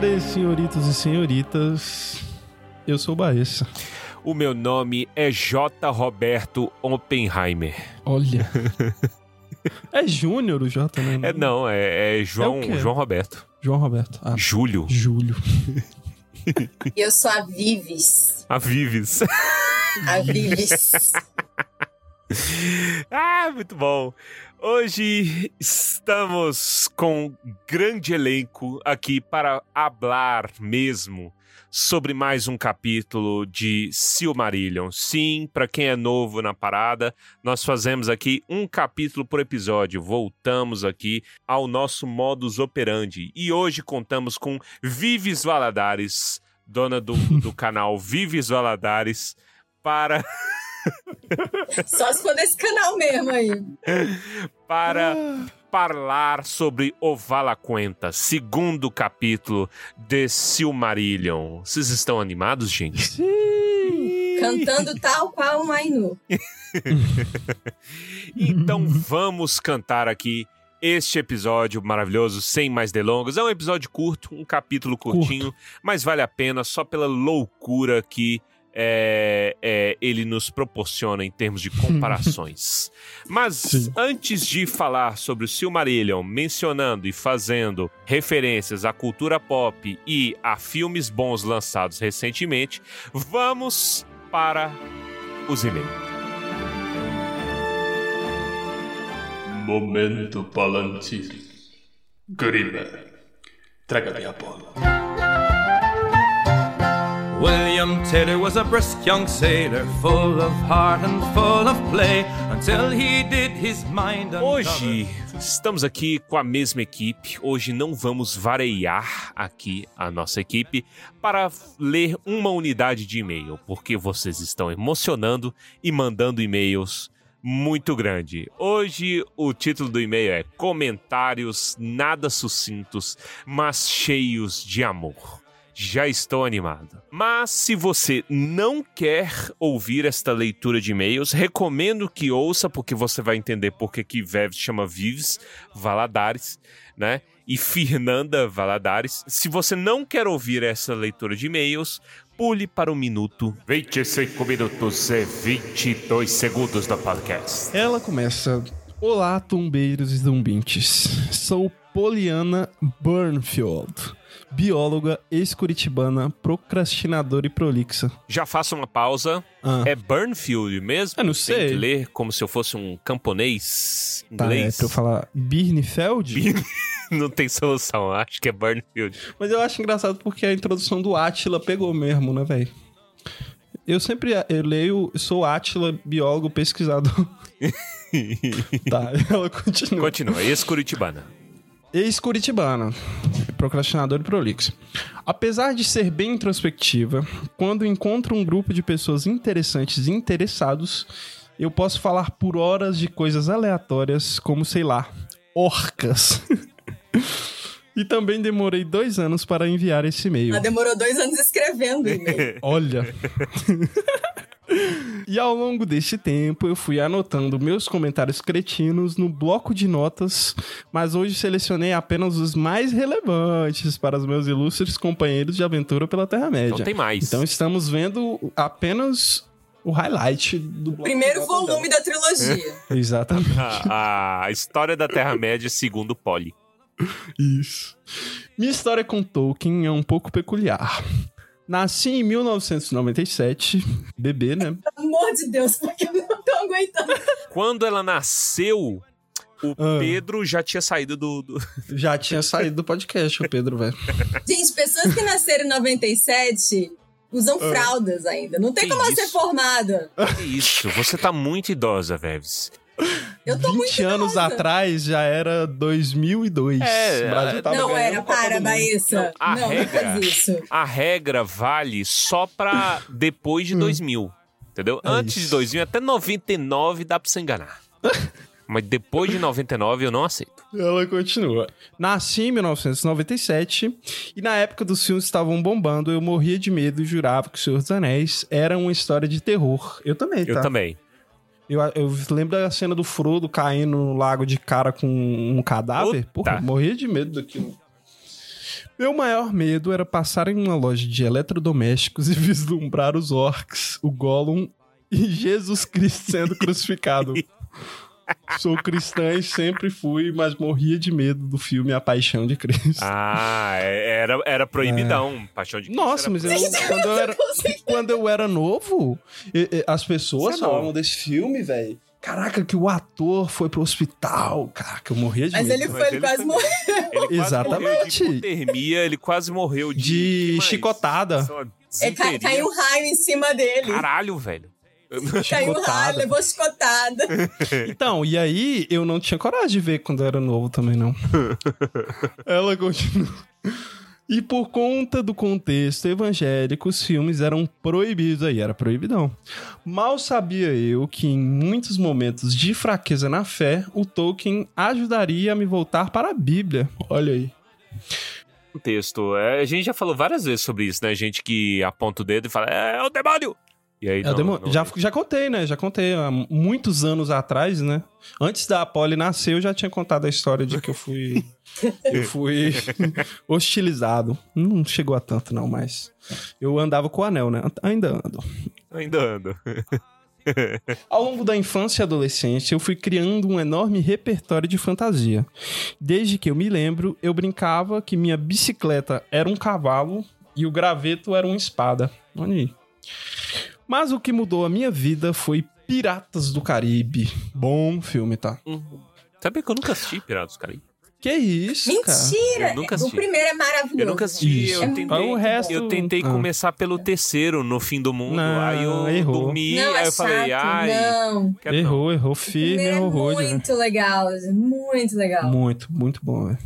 Valadares, senhoritos e senhoritas. Eu sou o Baessa. O meu nome é J. Roberto Oppenheimer. Olha. é Júnior o J, né? É, não, é, é João, É o quê? João Roberto. João Roberto. Ah, Júlio. Júlio. Eu sou a Vives. A Vives. A Vives. ah, muito bom. Hoje estamos com um grande elenco aqui para hablar mesmo sobre mais um capítulo de Silmarillion. Sim, para quem é novo na parada, nós fazemos aqui um capítulo por episódio. Voltamos aqui ao nosso modus operandi. E hoje contamos com Vives Valadares, dona do, do canal Vives Valadares, para Só se for desse canal mesmo aí. para falar sobre o Valaquenta, segundo capítulo de Silmarillion. Vocês estão animados, gente? Sim! Cantando tal qual o Mainu. Então vamos cantar aqui este episódio maravilhoso, sem mais delongas. É um episódio curto, um capítulo curtinho, mas vale a pena só pela loucura que é, é, ele nos proporciona em termos de comparações. Mas Sim. antes de falar sobre o Silmarillion, mencionando e fazendo referências à cultura pop e a filmes bons lançados recentemente, vamos para os e-mails. Momento Palantir. Grima, traga-me a bola. William Taylor was a brisk young sailor, full of heart and full of play, until he did his mind Hoje estamos aqui com a mesma equipe. Hoje não vamos variar aqui a nossa equipe para ler uma unidade de e-mail, porque vocês estão emocionando e mandando e-mails muito grande. Hoje o título do e-mail é Comentários nada sucintos, mas cheios de amor. Já estou animado. Mas se você não quer ouvir esta leitura de e-mails, recomendo que ouça, porque você vai entender por que que Vev chama Vives Valadares, né? E Fernanda Valadares. Se você não quer ouvir essa leitura de e-mails, pule para o minuto 25 minutos e 22 segundos do podcast. Ela começa. Olá, tumbeiros e zumbintes. Sou Poliana Burnfield, bióloga ex-curitibana, procrastinadora e prolixa. Já faço uma pausa. Ah, É Burnfield mesmo? Eu não Tem sei. que ler como se eu fosse um camponês tá, é inglês. pra eu falar Birnfeld? Bir- Não tem solução, acho que é Burnfield. Mas eu acho engraçado porque a introdução do Átila pegou mesmo, né, velho? Eu sempre eu leio, sou Átila, biólogo, pesquisador. tá, ela continua. Continua, ex-Curitibana. Ex-curitibana, procrastinador e prolixo. Apesar de ser bem introspectiva, quando encontro um grupo de pessoas interessantes e interessados, eu posso falar por horas de coisas aleatórias, como, sei lá, orcas. e também demorei dois anos para enviar esse e-mail. Ela demorou dois anos escrevendo o e-mail. Olha. e ao longo deste tempo eu fui anotando meus comentários cretinos no bloco de notas, mas hoje selecionei apenas os mais relevantes para os meus ilustres companheiros de aventura pela Terra-média. Não tem mais. Então estamos vendo apenas o highlight do bloco Primeiro de notas volume da trilogia. dela. Exatamente. A, a história da Terra-média segundo Polly. Isso. Minha história com Tolkien é um pouco peculiar. Nasci em 1997, bebê, né? Pelo amor de Deus, porque eu não tô aguentando. Quando ela nasceu, o Ah. Pedro já tinha saído do... do- Já tinha saído do podcast, o Pedro, velho. Gente, pessoas que nasceram em 97 usam fraldas ainda. Não tem Que como ela ser isso? formada. Que isso, você tá muito idosa, Veves. Eu tô 20 muito anos atrás já era 2002. É, o Brasil tava Não era, Copa para. Baíssa. Não, a Não, não regra- faz isso. A regra vale só pra depois de 2000, entendeu? É Antes de isso. 2000, até 99 dá pra você enganar. Mas depois de 99 eu não aceito. Ela continua. Nasci em 1997 e na época dos filmes estavam bombando, eu morria de medo e jurava que O Senhor dos Anéis era uma história de terror. Eu também, tá? Eu também. Eu, eu lembro da cena do Frodo caindo no lago de cara com um cadáver. Puta. Porra, eu morria de medo daquilo. Meu maior medo era passar em uma loja de eletrodomésticos e vislumbrar os orcs, o Gollum e Jesus Cristo sendo crucificado. Sou cristã e sempre fui, mas morria de medo do filme A Paixão de Cristo. Ah, é- era, era proibidão. Paixão de Cristo Nossa, era mas eu, quando, eu era, quando eu era novo, as pessoas Você é falavam desse filme, velho. Caraca, que o ator foi pro hospital. Caraca, eu morria de Mas medo. ele Mas foi, ele ele quase foi morreu. Ele quase Exatamente. morreu de hipotermia, ele quase morreu de... De chicotada. Só É, caiu um raio em cima dele. Caralho, velho. Caiu um raio, chicotada. levou chicotada. Então, e aí eu não tinha coragem de ver quando eu era novo também, não. Ela continua. E por conta do contexto evangélico, os filmes eram proibidos aí, era proibidão. Mal sabia eu que em muitos momentos de fraqueza na fé, o Tolkien ajudaria a me voltar para a Bíblia. Olha aí. Contexto. É, a gente já falou várias vezes sobre isso, né? Gente que aponta o dedo e fala, é, é o demônio! E aí, É, não, não- já, já contei, né? Já contei há muitos anos atrás, né? Antes da Polly nascer, eu já tinha contado a história de que eu fui. eu fui hostilizado. Não chegou a tanto, não, mas. Eu andava com o anel, né? Ainda ando. Ainda ando. Ao longo da infância e adolescência, eu fui criando um enorme repertório de fantasia. Desde que eu me lembro, eu brincava que minha bicicleta era um cavalo e o graveto era uma espada. Olha aí. Mas o que mudou a minha vida foi Piratas do Caribe. Bom filme, tá? Sabia que eu nunca assisti Piratas do Caribe? Que isso, cara? Mentira! Eu nunca o primeiro é maravilhoso. Eu nunca assisti, eu É tentei, O resto- eu tentei Ah. começar pelo terceiro, no fim do mundo, Não, aí eu errou. dormi, Não, aí é eu falei, chato, ai, não. quero não. Errou, errou firme, é errou hoje, né? muito legal, muito legal. Muito, muito bom, velho.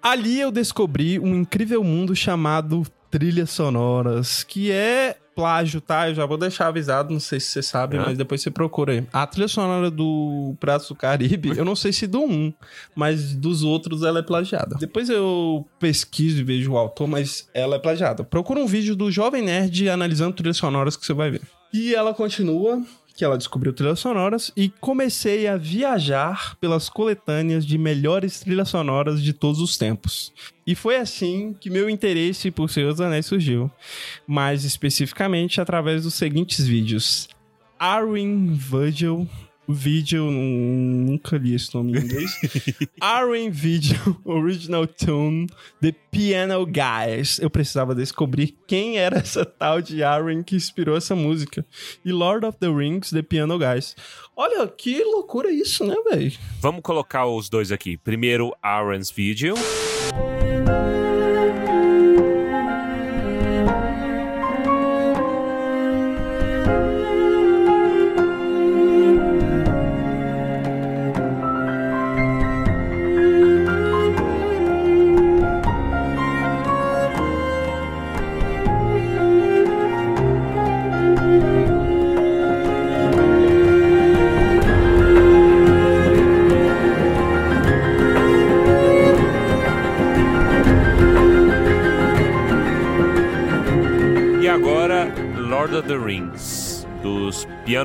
Ali eu descobri um incrível mundo chamado Trilhas Sonoras, que é plágio, tá? Eu já vou deixar avisado, não sei se você sabe, Hã? mas depois você procura aí. A trilha sonora do Pratos do Caribe, eu não sei se do 1, mas dos outros ela é plagiada. Depois eu pesquiso e vejo o autor, mas ela é plagiada. Procura um vídeo do Jovem Nerd analisando trilhas sonoras que você vai ver. E ela continua que ela descobriu trilhas sonoras e comecei a viajar pelas coletâneas de melhores trilhas sonoras de todos os tempos. E foi assim que meu interesse por Senhor dos Anéis surgiu, mais especificamente através dos seguintes vídeos. Arwen Virgil Video, nunca li esse nome em inglês. Arwen Video Original Tune The Piano Guys. Eu precisava descobrir quem era essa tal de Arwen que inspirou essa música. E Lord of the Rings The Piano Guys. Olha, que loucura isso, né, velho? Vamos colocar os dois aqui. Primeiro, Aaron's Video.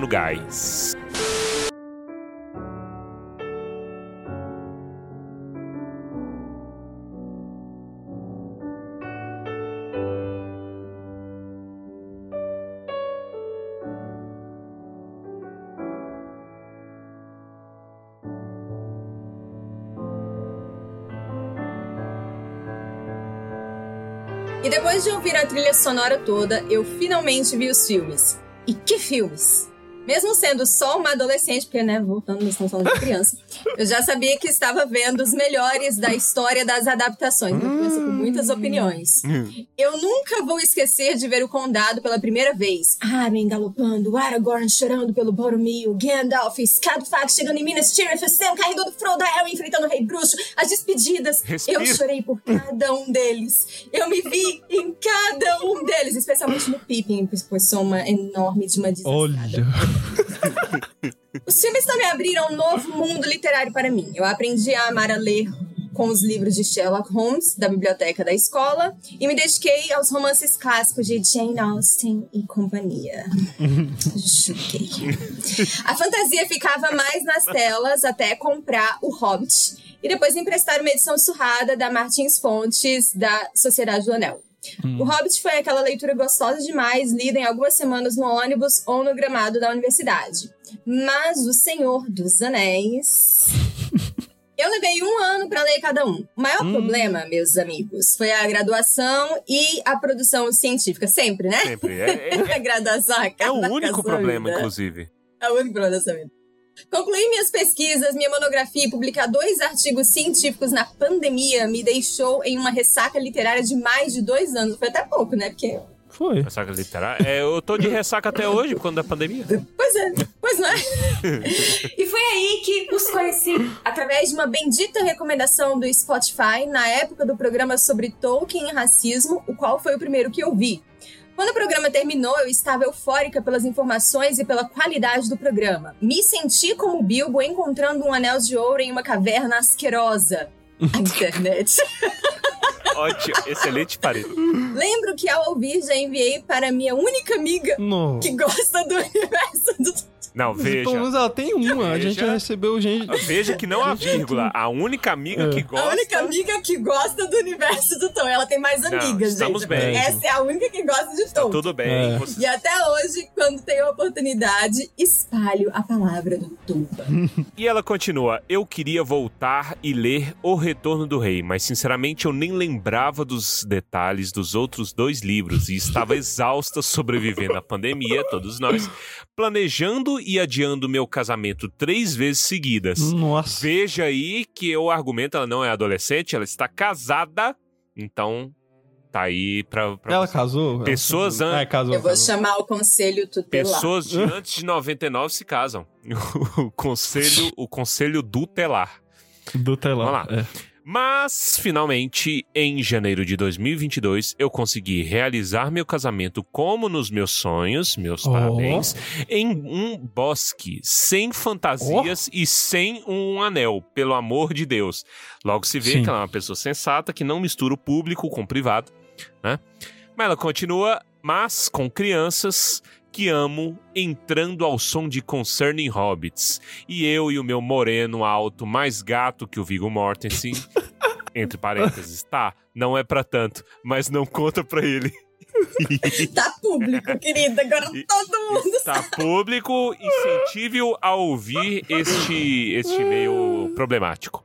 Piano Guys. E depois de ouvir a trilha sonora toda, eu finalmente vi os filmes. E que filmes! Mesmo sendo só uma adolescente, porque, né, voltando, nós estamos falando de criança, eu já sabia que estava vendo os melhores da história das adaptações. Uma criança com muitas opiniões. Eu nunca vou esquecer de ver o Condado pela primeira vez. Arwen galopando, Aragorn chorando pelo Boromir, Gandalf, Scadfax chegando em Minas Tirith, Sam carregando Frodo, Harry enfrentando o Rei Bruxo, as despedidas. Respira. Eu chorei por cada um deles. Eu me vi em cada um deles, especialmente no Pippin, pois sou uma enorme de uma desastrada. Olha. Os filmes também abriram um novo mundo literário para mim. Eu aprendi a amar a ler com os livros de Sherlock Holmes, da biblioteca da escola, e me dediquei aos romances clássicos de Jane Austen e companhia. Choquei. A fantasia ficava mais nas telas até comprar O Hobbit e depois emprestaram uma edição surrada da Martins Fontes, da Sociedade do Anel. O Hobbit foi aquela leitura gostosa demais, lida em algumas semanas no ônibus ou no gramado da universidade. Mas O Senhor dos Anéis. Eu levei um ano para ler cada um. O maior problema, meus amigos, foi a graduação e a produção científica. Sempre, né? Sempre. É, é- a graduação é o único problema, vida. inclusive. É o único problema dessa vida. Concluir minhas pesquisas, minha monografia e publicar dois artigos científicos na pandemia me deixou em uma ressaca literária de mais de dois anos. Foi até pouco, né? Porque. Foi. Ressaca literária. É, eu tô de ressaca até hoje, por conta da pandemia. Pois é, pois não é? e foi aí que os conheci. Através de uma bendita recomendação do Spotify, na época do programa sobre Tolkien e racismo, o qual foi o primeiro que eu vi. Quando o programa terminou, eu estava eufórica pelas informações e pela qualidade do programa. Me senti como Bilbo encontrando um anel de ouro em uma caverna asquerosa. A internet. Ótimo, excelente parede. Lembro que ao ouvir já enviei para minha única amiga Não. que gosta do universo do Não, veja. Pelo menos ela tem uma. A gente Veja. já recebeu gente. Veja que não há vírgula. A única amiga É. que A gosta. única amiga que gosta do universo do Tom. Ela tem mais Não, amigas, estamos gente. bem. Essa é a única que gosta de Tom. Tudo bem. É. você- E até hoje, quando tenho a oportunidade, espalho a palavra do Tumba. E ela continua: Eu queria voltar e ler O Retorno do Rei, mas sinceramente eu nem lembrava dos detalhes dos outros dois livros e estava exausta sobrevivendo à pandemia, todos nós, planejando e adiando meu casamento três vezes seguidas. Nossa. Veja aí que o argumento ela não é adolescente, ela está casada, então tá aí pra. pra Ela você. casou? Ela Pessoas casou. an- É, casou. Eu vou casou. chamar o conselho tutelar. Pessoas de antes de 99 se casam. O conselho, o conselho tutelar. Do telão. Vamos lá. É. Mas, finalmente, em janeiro de 2022, eu consegui realizar meu casamento como nos meus sonhos, meus Oh. parabéns, em um bosque, sem fantasias e sem um anel, pelo amor de Deus. Logo se vê Sim. que ela é uma pessoa sensata, que não mistura o público com o privado, né? Mas ela continua, mas com crianças que amo entrando ao som de Concerning Hobbits. E eu e o meu moreno alto, mais gato que o Viggo Mortensen, entre parênteses, tá, não é pra tanto, mas não conta pra ele. Tá público, querida. Agora E- todo mundo Está público, incentive-o a ouvir este, este meio problemático.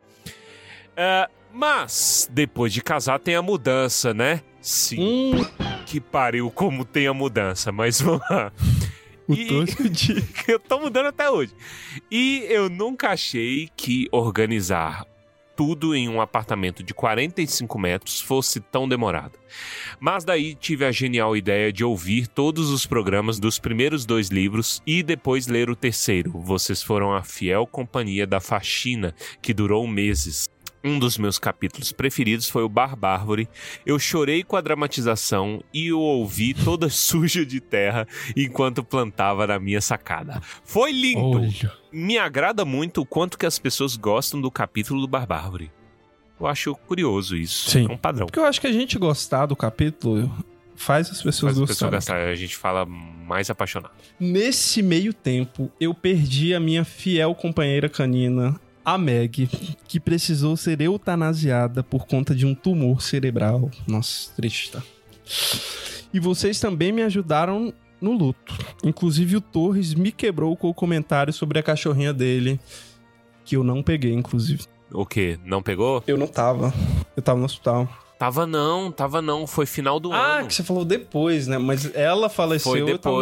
Ah, mas, depois de casar, tem a mudança, né? Sim, Hum, que pariu como tem a mudança, mas vamos lá. o E- tosco de. eu tô mudando até hoje. E eu nunca achei que organizar tudo em um apartamento de 45 metros fosse tão demorado. Mas daí tive a genial ideia de ouvir todos os programas dos primeiros dois livros e depois ler o terceiro. Vocês foram a fiel companhia da faxina, que durou meses. Um dos meus capítulos preferidos foi o Barbárvore. Eu chorei com a dramatização e o ouvi toda suja de terra enquanto plantava na minha sacada. Foi lindo! Olha. Me agrada muito o quanto que as pessoas gostam do capítulo do Barbárvore. Eu acho curioso isso. Sim. É um padrão. Porque eu acho que a gente gostar do capítulo faz as pessoas Faz pessoa gostarem. gastar, a gente fala mais apaixonado. Nesse meio tempo, eu perdi a minha fiel companheira canina, a Meg, que precisou ser eutanasiada por conta de um tumor cerebral. Nossa, triste, tá? E vocês também me ajudaram no luto. Inclusive o Torres me quebrou com o comentário sobre a cachorrinha dele, que eu não peguei, inclusive. O quê? Não pegou? Eu não tava. Eu tava no hospital. Tava não, tava não. Foi final do Ah, ano. que você falou depois, né? Mas ela faleceu, Foi eu tava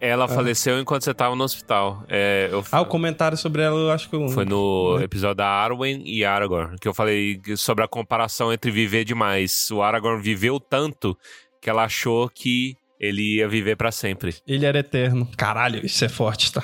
Ela faleceu enquanto você tava no hospital. É, eu Ah, o comentário sobre ela eu acho que eu... Foi no Né? episódio da Arwen e Aragorn, que eu falei sobre a comparação entre viver demais. O Aragorn viveu tanto que ela achou que ele ia viver pra sempre. Ele era eterno. Caralho, isso é forte, tá?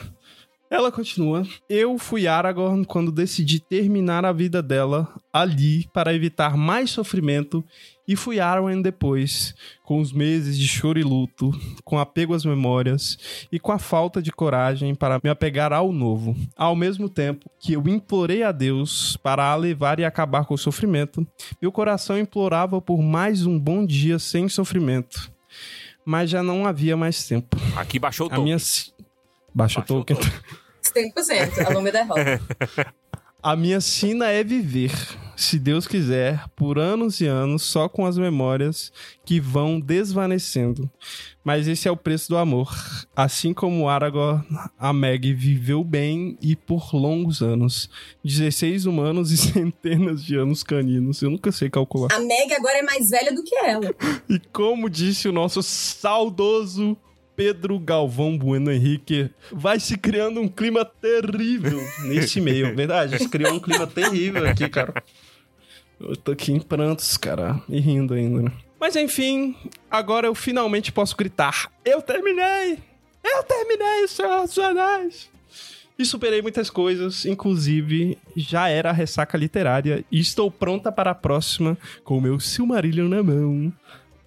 Ela continua. Eu fui Aragorn quando decidi terminar a vida dela ali para evitar mais sofrimento e fui Arwen depois, com os meses de choro e luto, com apego às memórias e com a falta de coragem para me apegar ao novo. Ao mesmo tempo que eu implorei a Deus para a levar e acabar com o sofrimento, meu coração implorava por mais um bom dia sem sofrimento. Mas já não havia mais tempo. Aqui baixou o A tom. minha. Baixa o token. token. 100%, a longa derrota. A minha sina é viver, se Deus quiser, por anos e anos, só com as memórias que vão desvanecendo. Mas esse é o preço do amor. Assim como Aragorn, a Meg viveu bem e por longos anos. 16 humanos e centenas de anos caninos. Eu nunca sei calcular. A Meg agora é mais velha do que ela. E como disse o nosso saudoso Pedro Galvão Bueno Henrique, vai se criando um clima terrível nesse meio. Verdade, se criou um clima terrível aqui, cara. Eu tô aqui em prantos, cara, e rindo ainda. né? Mas enfim, agora eu finalmente posso gritar: Eu terminei! Eu terminei, Senhor dos Anéis! E superei muitas coisas, inclusive já era a ressaca literária e estou pronta para a próxima com o meu Silmarillion na mão.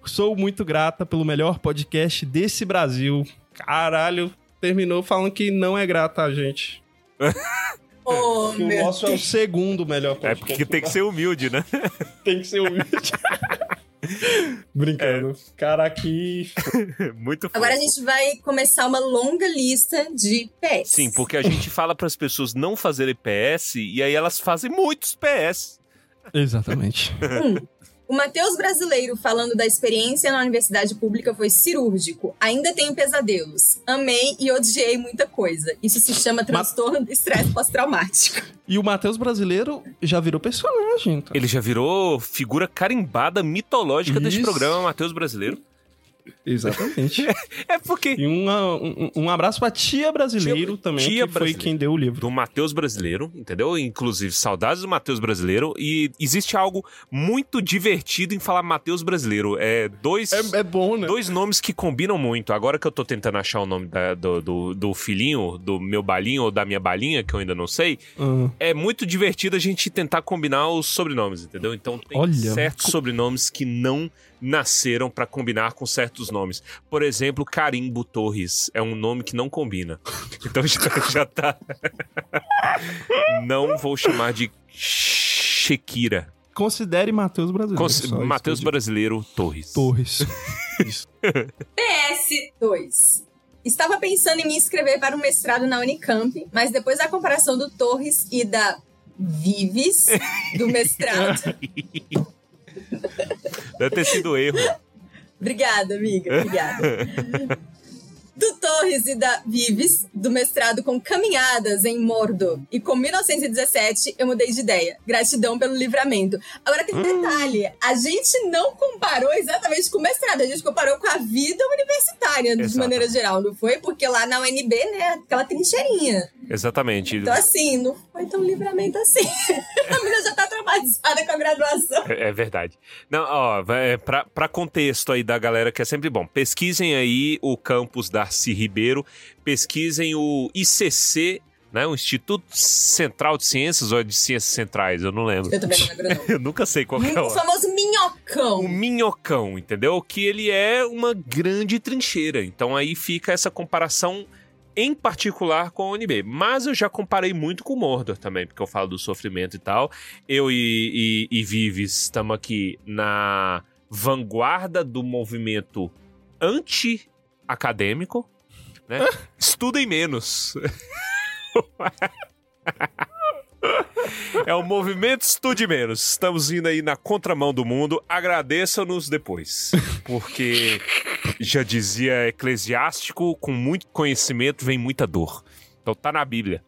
Sou muito grata pelo melhor podcast desse Brasil. Caralho, terminou falando que não é grata a gente. Oh, Que o meu nosso é o segundo melhor É podcast. porque tem que ser humilde, né? tem que ser humilde. Brincando. Cara, aqui. Muito Agora a fofo. gente vai começar uma longa lista de pets. Sim, porque a gente fala para as pessoas não fazerem PS e aí elas fazem muitos PS. Exatamente. O Matheus Brasileiro falando da experiência na universidade pública foi cirúrgico. Ainda tenho pesadelos. Amei e odiei muita coisa. Isso se chama transtorno do estresse pós-traumático. E o Matheus brasileiro já virou personagem. Tá? Ele já virou figura carimbada mitológica desse Isso. programa, Matheus Brasileiro. Exatamente. É porque e um, um, um abraço pra tia brasileiro Tia- também, tia que foi brasileiro. quem deu o livro. do Matheus Brasileiro, entendeu? Inclusive, saudades do Matheus Brasileiro. E existe algo muito divertido em falar Matheus Brasileiro. É dois. É, é bom, né? Dois nomes que combinam muito. Agora que eu tô tentando achar o nome da- do, do, do filhinho, do meu balinho ou da minha balinha, que eu ainda não sei, Ah, é muito divertido a gente tentar combinar os sobrenomes, entendeu? Então tem Olha. certos sobrenomes que não nasceram pra combinar com certos nomes. Por exemplo, Carimbo Torres é um nome que não combina. Então já, já tá. não vou chamar de Shekira. considere Matheus brasileiro. Cons- Matheus. Brasileiro Torres. Torres. PS2. Estava pensando em me inscrever para um mestrado na Unicamp, mas depois da comparação do Torres e da Vives do mestrado. Deve ter sido erro. Obrigada, amiga. Obrigada. Do Torres e da Vives, do mestrado com Caminhadas em Mordor e com 1917, eu mudei de ideia. Gratidão pelo livramento. Agora tem um detalhe: a gente não comparou exatamente com o mestrado, a gente comparou com a vida universitária, de Exato. maneira geral, não foi? Porque lá na UNB, né, aquela trincheirinha. Exatamente. Então, assim, não foi tão livramento assim. a menina já tá traumatizada com a graduação. É, é verdade. Não, ó, é, pra, pra contexto aí da galera que é sempre bom, pesquisem aí o campus Darcy Ribeiro, pesquisem o ICC, né, o Instituto Central de Ciências ou é de Ciências Centrais, eu não lembro. Eu também não lembro, não. Eu nunca sei qual é O o... famoso minhocão. O minhocão, entendeu? Que ele é uma grande trincheira. Então aí fica essa comparação em particular com a UNB. Mas eu já comparei muito com o Mordor também, porque eu falo do sofrimento e tal. Eu e, e, e Vives estamos aqui na vanguarda do movimento anti-acadêmico, né? Estudem menos. É o movimento Estude Menos. Estamos indo aí na contramão do mundo. Agradeçam-nos depois. Porque já dizia Eclesiástico: com muito conhecimento vem muita dor. Então tá na Bíblia.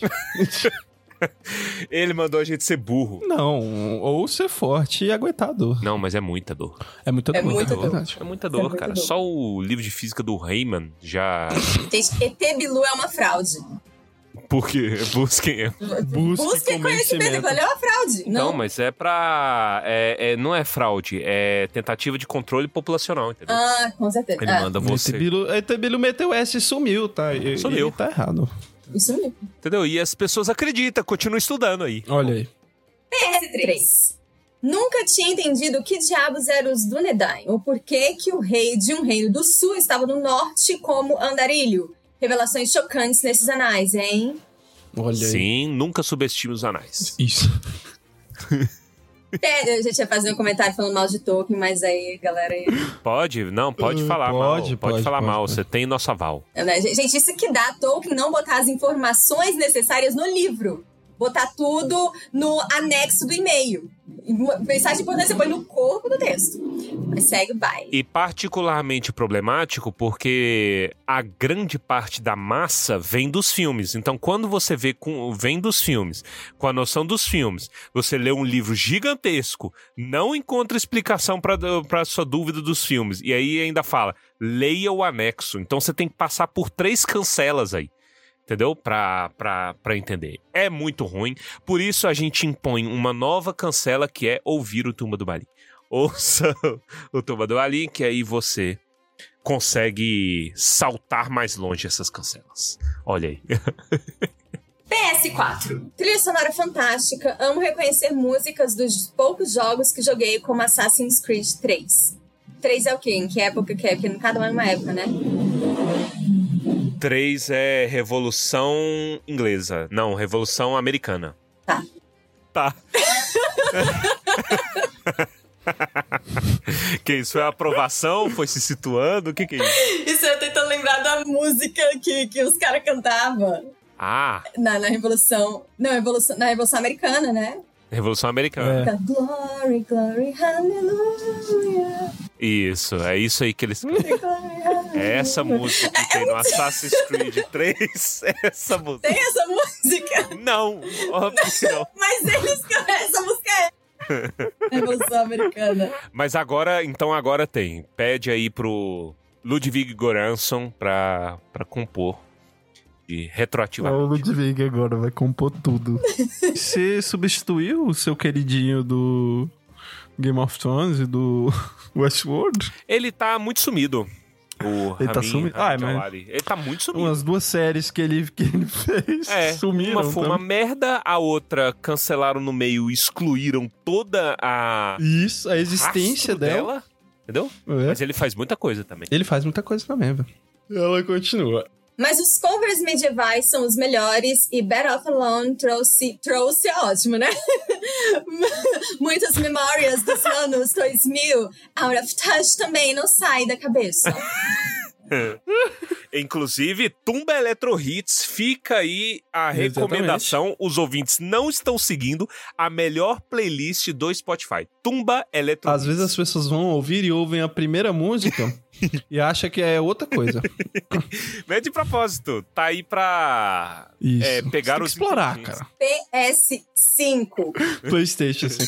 Ele mandou a gente ser burro. Não, ou ser forte e aguentar a dor. Não, mas é muita dor. É muita É dor, muita é dor. verdade. É muita É dor, muita cara. dor. Só o livro de física do Rayman já. ET Bilu é uma fraude. Porque busquem. Busque Busquem conhecimento, aquilo é uma fraude. Não, Não, mas é pra. É, é- não é fraude, é tentativa de controle populacional, entendeu? Ah, com certeza. Ele Ah, manda você. Etebilu, Etebilu meteu S e sumiu, tá? E, Sumiu. e tá errado. Isso mesmo. Entendeu? E as pessoas acreditam, continuam estudando aí. Olha aí. PS3. Nunca tinha entendido que diabos eram os Dúnedain, ou por que que o rei de um reino do sul estava no norte como Andarilho. Revelações chocantes nesses anais, hein? Olha aí. Sim, nunca subestime os anais. Isso. É, eu já tinha fazer um comentário falando mal de Tolkien, mas aí, galera... aí- Pode? Não, pode Hum, falar pode, mal. Pode, pode, falar pode, mal, pode. você tem nosso aval. né, Gente, isso que dá Tolkien não botar as informações necessárias no livro. Botar tudo no anexo do e-mail. Mensagem importante você põe no corpo do texto. Mas segue o baile. E particularmente problemático porque a grande parte da massa vem dos filmes. Então, quando você vê com, vem dos filmes, com a noção dos filmes, você lê um livro gigantesco, não encontra explicação para sua dúvida dos filmes. E aí ainda fala, leia o anexo. Então você tem que passar por três cancelas aí. Entendeu? Pra, pra, pra entender. É muito ruim. Por isso a gente impõe uma nova cancela que é ouvir o Tumba do Balim. Ouça o Tumba do Balim, que aí você consegue saltar mais longe essas cancelas. Olha aí. PS4. Trilha sonora fantástica. Amo reconhecer músicas dos poucos jogos que joguei como Assassin's Creed 3. 3 é o quê? Em que época que é? Porque cada um é uma época, né? 3 é Revolução Inglesa. Não, Revolução Americana. Tá. Tá. que isso? Foi a aprovação? Foi se situando? O que, que é isso? Isso eu tentando lembrar da música que, que os caras cantavam. Ah, Na, na Revolução. Não, Revolução, na Revolução Americana, né? Revolução Americana. É. Glory, glory, hallelujah. Isso, é isso aí que eles. É essa música que tem no Assassin's Creed 3. É essa música. Tem essa música, Não, óbvio que não. mas eles essa música é Revolução Americana. Mas agora, então agora tem. Pede aí pro Ludwig Göransson pra, pra compor de É o retroativamente. Ludwig agora, vai compor tudo. Você substituiu o seu queridinho do Game of Thrones e do Westworld? Ele tá muito sumido. O Ele tá Ramin- sumido? Ramin Ah, mas-. Ele tá muito sumido. Umas duas séries que ele, que ele fez É, sumiram. uma foi então. uma merda, a outra cancelaram no meio e excluíram toda a Isso, a existência rastro dela. Entendeu? É. Mas ele faz muita coisa também. Ele faz muita coisa também, velho. Ela continua. Mas os covers medievais são os melhores e Better Off Alone trouxe, trouxe é ótimo, né? Muitas memórias dos anos 2000. Out of Touch também não sai da cabeça. Inclusive, Tumba Electro Hits fica aí a recomendação. Os ouvintes não estão seguindo a melhor playlist do Spotify. Tumba Electro Às Hits. vezes as pessoas vão ouvir e ouvem a primeira música e acham que é outra coisa. Não é de propósito. Tá aí pra Isso. é, pegar os explorar, cara. PS5. Playstation, assim.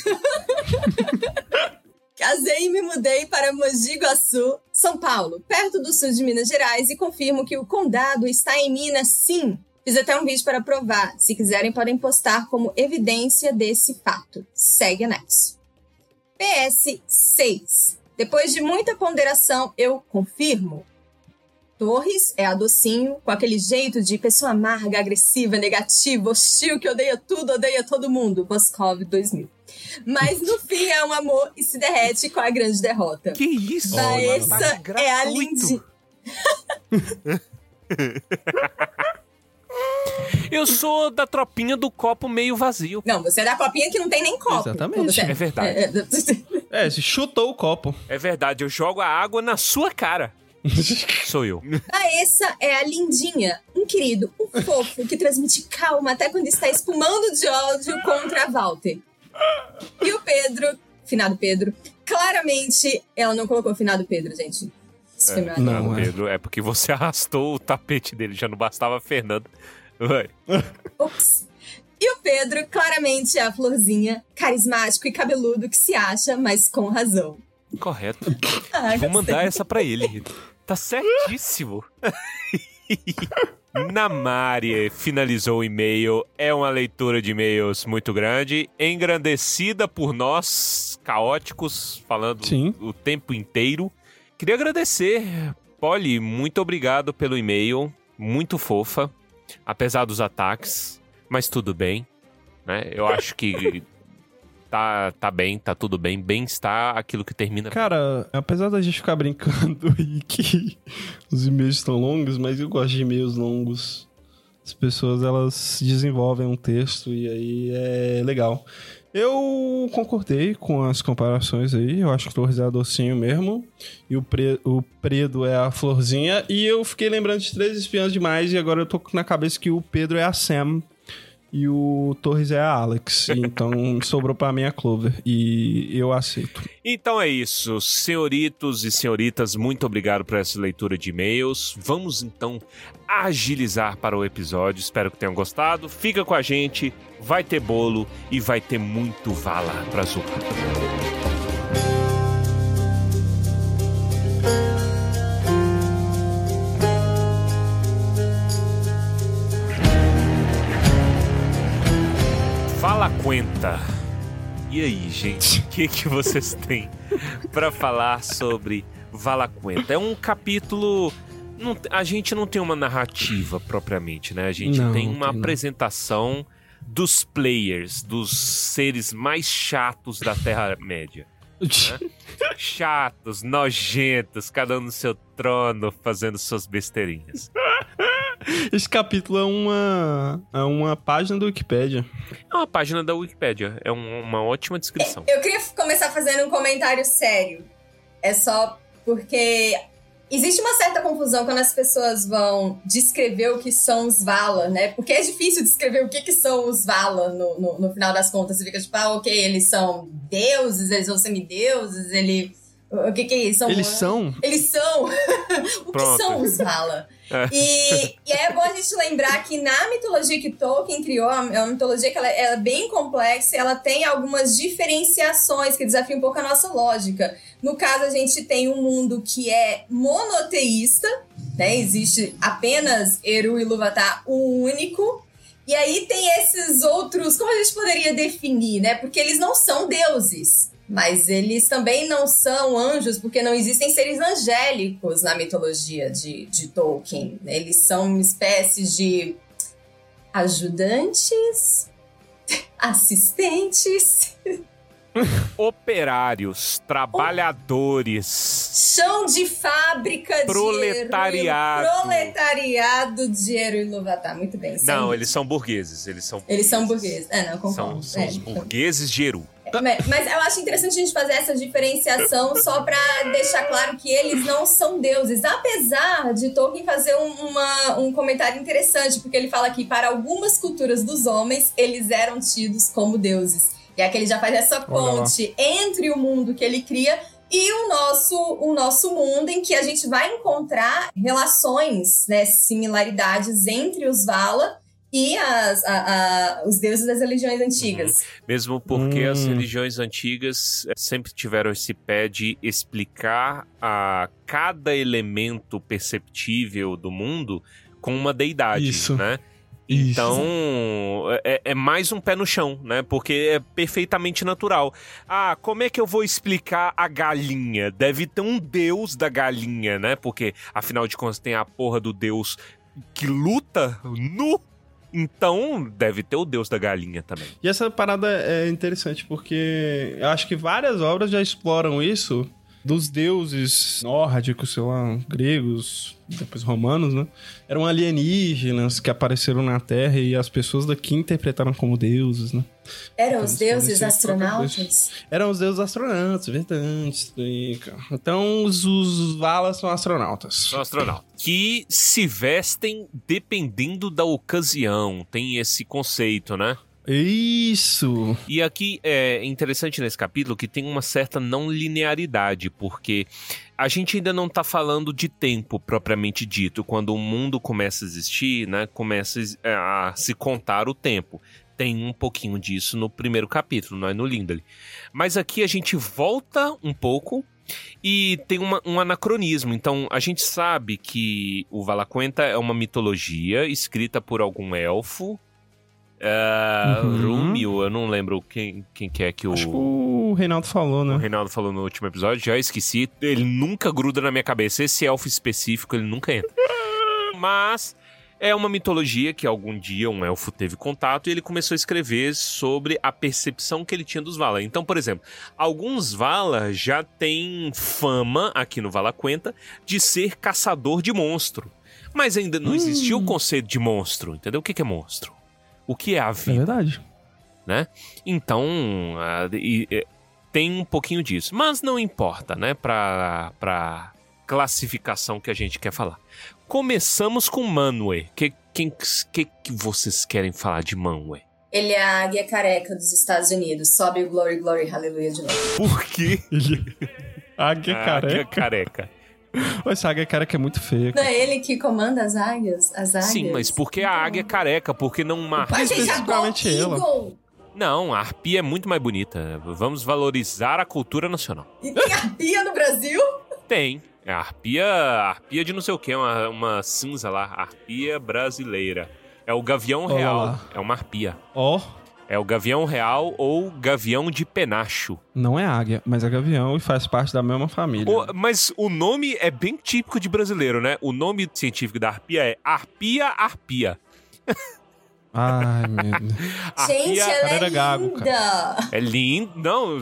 Casei e me mudei para Mogi Guaçu, São Paulo, perto do sul de Minas Gerais, e confirmo que o condado está em Minas, sim. Fiz até um vídeo para provar. Se quiserem, podem postar como evidência desse fato. Segue anexo. PS6. Depois de muita ponderação, eu confirmo. Torres é a docinho, com aquele jeito de pessoa amarga, agressiva, negativa, hostil, que odeia tudo, odeia todo mundo. Boscov 2000. Mas no fim é um amor e se derrete com a grande derrota. Que isso? Baessa Tá é a gratuito. Eu sou da tropinha do copo meio vazio. Não, você é da copinha que não tem nem copo. Exatamente. Você- É verdade. É, é, É, se chutou o copo. É verdade, eu jogo a água na sua cara. Sou eu. Baessa é a lindinha, um querido, um fofo que transmite calma até quando está espumando de ódio contra a Walter. E o Pedro, finado Pedro, claramente ela não colocou finado Pedro, gente. Esse filme é Não, é. Pedro, é porque você arrastou o tapete dele, já não bastava a Fernanda. Vai. Ops. E o Pedro, claramente, é a florzinha, carismático e cabeludo que se acha, mas com razão. Correto. Ah, Vou mandar essa pra ele. Tá certíssimo. Namari finalizou o e-mail. É uma leitura de e-mails muito grande, engrandecida por nós, caóticos, falando Sim. o tempo inteiro. Queria agradecer, Polly, muito obrigado pelo e-mail. Muito fofa, apesar dos ataques, mas tudo bem. Né? Eu acho que tá, tá bem, tá tudo bem. Bem está aquilo que termina. Cara, apesar da gente ficar brincando aí que os e-mails estão longos, mas eu gosto de e-mails longos. As pessoas, elas desenvolvem um texto e aí é legal. Eu concordei com as comparações aí. Eu acho que o Torres é a docinho mesmo. E o, pre, o Predo é a florzinha. E eu fiquei lembrando de Três Espiãs Demais. E agora eu tô na cabeça que o Pedro é a Sam. E o Torres é a Alex. então sobrou pra mim a Clover. E eu aceito. Então é isso, senhoritos e senhoritas, muito obrigado por essa leitura de e-mails. Vamos então agilizar para o episódio. Espero que tenham gostado. Fica com a gente, vai ter bolo e vai ter muito vala pra Zupa. Fala Quenta. E aí, gente, o que, que vocês têm para falar sobre Valaquenta? É um capítulo. não- a gente não tem uma narrativa propriamente, né? A gente Não, tem uma tem apresentação dos players, dos seres mais chatos da Terra-média. Chatos, nojentos, cada um no seu trono fazendo suas besteirinhas. Esse capítulo é uma, é uma página do Wikipedia. É uma página da Wikipédia, é um- uma ótima descrição. Eu queria começar fazendo um comentário sério. É só porque existe uma certa confusão quando as pessoas vão descrever o que são os Vala, né? Porque é difícil descrever o que, que são os Vala no, no, no final das contas. Você fica tipo, ah, ok, eles são deuses, eles são semideuses, ele. O que que é isso? São Eles são. Eles são. o Pronto. que são os Vala? É. E, e é bom a gente lembrar que na mitologia que Tolkien criou, é uma mitologia que ela, ela é bem complexa ela tem algumas diferenciações que desafiam um pouco a nossa lógica. No caso, a gente tem um mundo que é monoteísta, né? Existe apenas Eru e Ilúvatar, o único. E aí tem esses outros, como a gente poderia definir, né? Porque eles não são deuses. Mas eles também não são anjos, porque não existem seres angélicos na mitologia de, de Tolkien. Eles são espécies de ajudantes, assistentes, Operários, trabalhadores. chão de fábrica Proletariado. de Eru, proletariado de Eru e Ilúvatar. Muito bem. são Não, eles são burgueses. Eles são Eles são burgueses. É, não, São, concordo. são É, os burgueses de Eru. Mas, mas eu acho interessante a gente fazer essa diferenciação só pra deixar claro que eles não são deuses. Apesar de Tolkien fazer um, uma- um comentário interessante, porque ele fala que para algumas culturas dos homens, eles eram tidos como deuses. E aqui ele já faz essa ponte entre o mundo que ele cria e o nosso, o nosso mundo, em que a gente vai encontrar relações, né, similaridades entre os Vala e as, a- a- os deuses das religiões antigas. Mesmo porque as Hum. religiões antigas eh, sempre tiveram esse pé de explicar a cada elemento perceptível do mundo com uma deidade, Isso. né? Então, é, é mais um pé no chão, né? Porque é perfeitamente natural. Ah, como é que eu vou explicar a galinha? Deve ter um deus da galinha, né? Porque, afinal de contas, tem a porra do deus que luta nu. Então, deve ter o deus da galinha também. E essa parada é interessante porque eu acho que várias obras já exploram isso dos deuses nórdicos, sei lá, gregos, depois romanos, né? Eram alienígenas que apareceram na Terra e as pessoas daqui interpretaram como deuses, né? Eram os deuses astronautas? Eram os deuses astronautas, verdade. Então os, os Valas são astronautas. São astronautas. Que se vestem dependendo da ocasião. Tem esse conceito, né? Isso! E aqui é interessante nesse capítulo que tem uma certa não linearidade, porque a gente ainda não tá falando de tempo propriamente dito. Quando o mundo começa a existir, né, começa a se contar o tempo. Tem um pouquinho disso no primeiro capítulo, não é no Lindley. Mas aqui a gente volta um pouco e tem uma- um anacronismo. Então a gente sabe que o Valaquenta é uma mitologia escrita por algum elfo. É, Uhum. Rúmio, eu não lembro quem, quem que é que o, Acho que o Reinaldo falou, o né? Reinaldo falou no último episódio, já esqueci. Ele nunca gruda na minha cabeça. Esse elfo específico, ele nunca entra. Mas é uma mitologia que algum dia um elfo teve contato e ele começou a escrever sobre a percepção que ele tinha dos Valar. Então, por exemplo, alguns Valar já têm fama aqui no Valaquenta de ser caçador de monstro. Mas ainda não existia o conceito de monstro, entendeu? O que é monstro? O que é a É vida? verdade. Então, ah, e- e- tem um pouquinho disso. Mas não importa, né? Pra, pra classificação que a gente quer falar. Começamos com Manwë. Que, quem, que, que vocês querem falar de Manwë? Ele é a águia careca dos Estados Unidos. Sobe o Glory, Glory, Hallelujah de novo. Por quê? Águia Ah, careca. careca. Ô, Essa águia careca é muito feia. Não é ele que comanda as águias? As águias? Sim, mas por que a águia é careca? Porque não uma Mas a especificamente ela. Eagle. Não, a arpia é muito mais bonita. Vamos valorizar a cultura nacional. E tem arpia no Brasil? Tem. É arpia, arpia de não sei o que, uma, uma cinza lá. Arpia brasileira. É o gavião Olha real. É uma arpia. Ó, É o gavião real ou gavião de penacho. não é águia, mas é gavião e faz parte da mesma família. O- mas o nome é bem típico de brasileiro, né? O nome científico da arpia é arpia arpia. Ai, meu Deus. Gente, Arpia ela é gago, linda. é lindo. Não,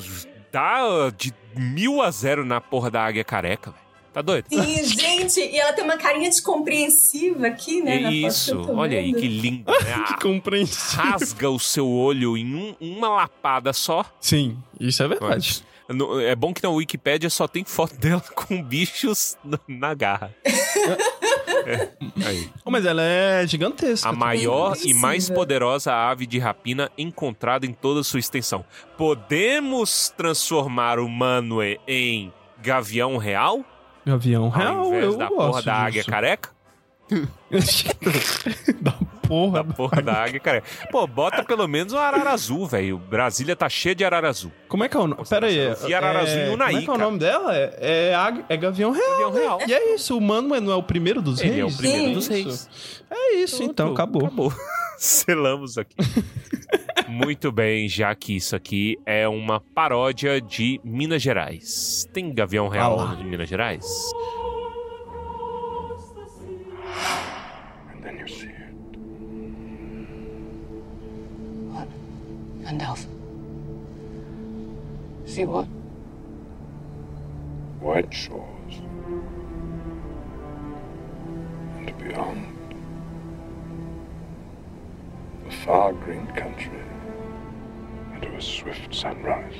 dá de mil a zero na porra da águia careca, velho. Tá doido? Sim, gente. E ela tem uma carinha de compreensiva aqui, né? Isso, olha aí que lindo, né? Que Ah, compreensível. Rasga o seu olho em um- uma lapada só. Sim, isso é verdade. No- É bom que na Wikipédia só tem foto dela com bichos na- na garra. É, aí. Oh, mas ela é gigantesca. A maior e mais poderosa ave de rapina encontrada em toda sua extensão. Podemos transformar o Manwë em gavião real? Gavião real, eu da gosto porra da águia disso. careca? da porra. Da porra da águia careca. Pô, bota pelo menos um arara azul, velho. Brasília tá cheia de arara azul. Como é que é o nome? Pera aí. Eu vi Arara Azul em é... Unai, Como é que é o cara. nome dela? É, é, águia- é Gavião Real. Gavião real. E é isso, o Mano não é o primeiro dos Ele reis? é o primeiro Sim. dos reis. É isso, então, Pronto, acabou. Acabou. Selamos aqui. Muito bem, já que isso aqui é uma paródia de Minas Gerais. Tem Gavião Real Ah em Minas Gerais? Gandalf. See what? White shores. And beyond. The far green country. And a swift sunrise.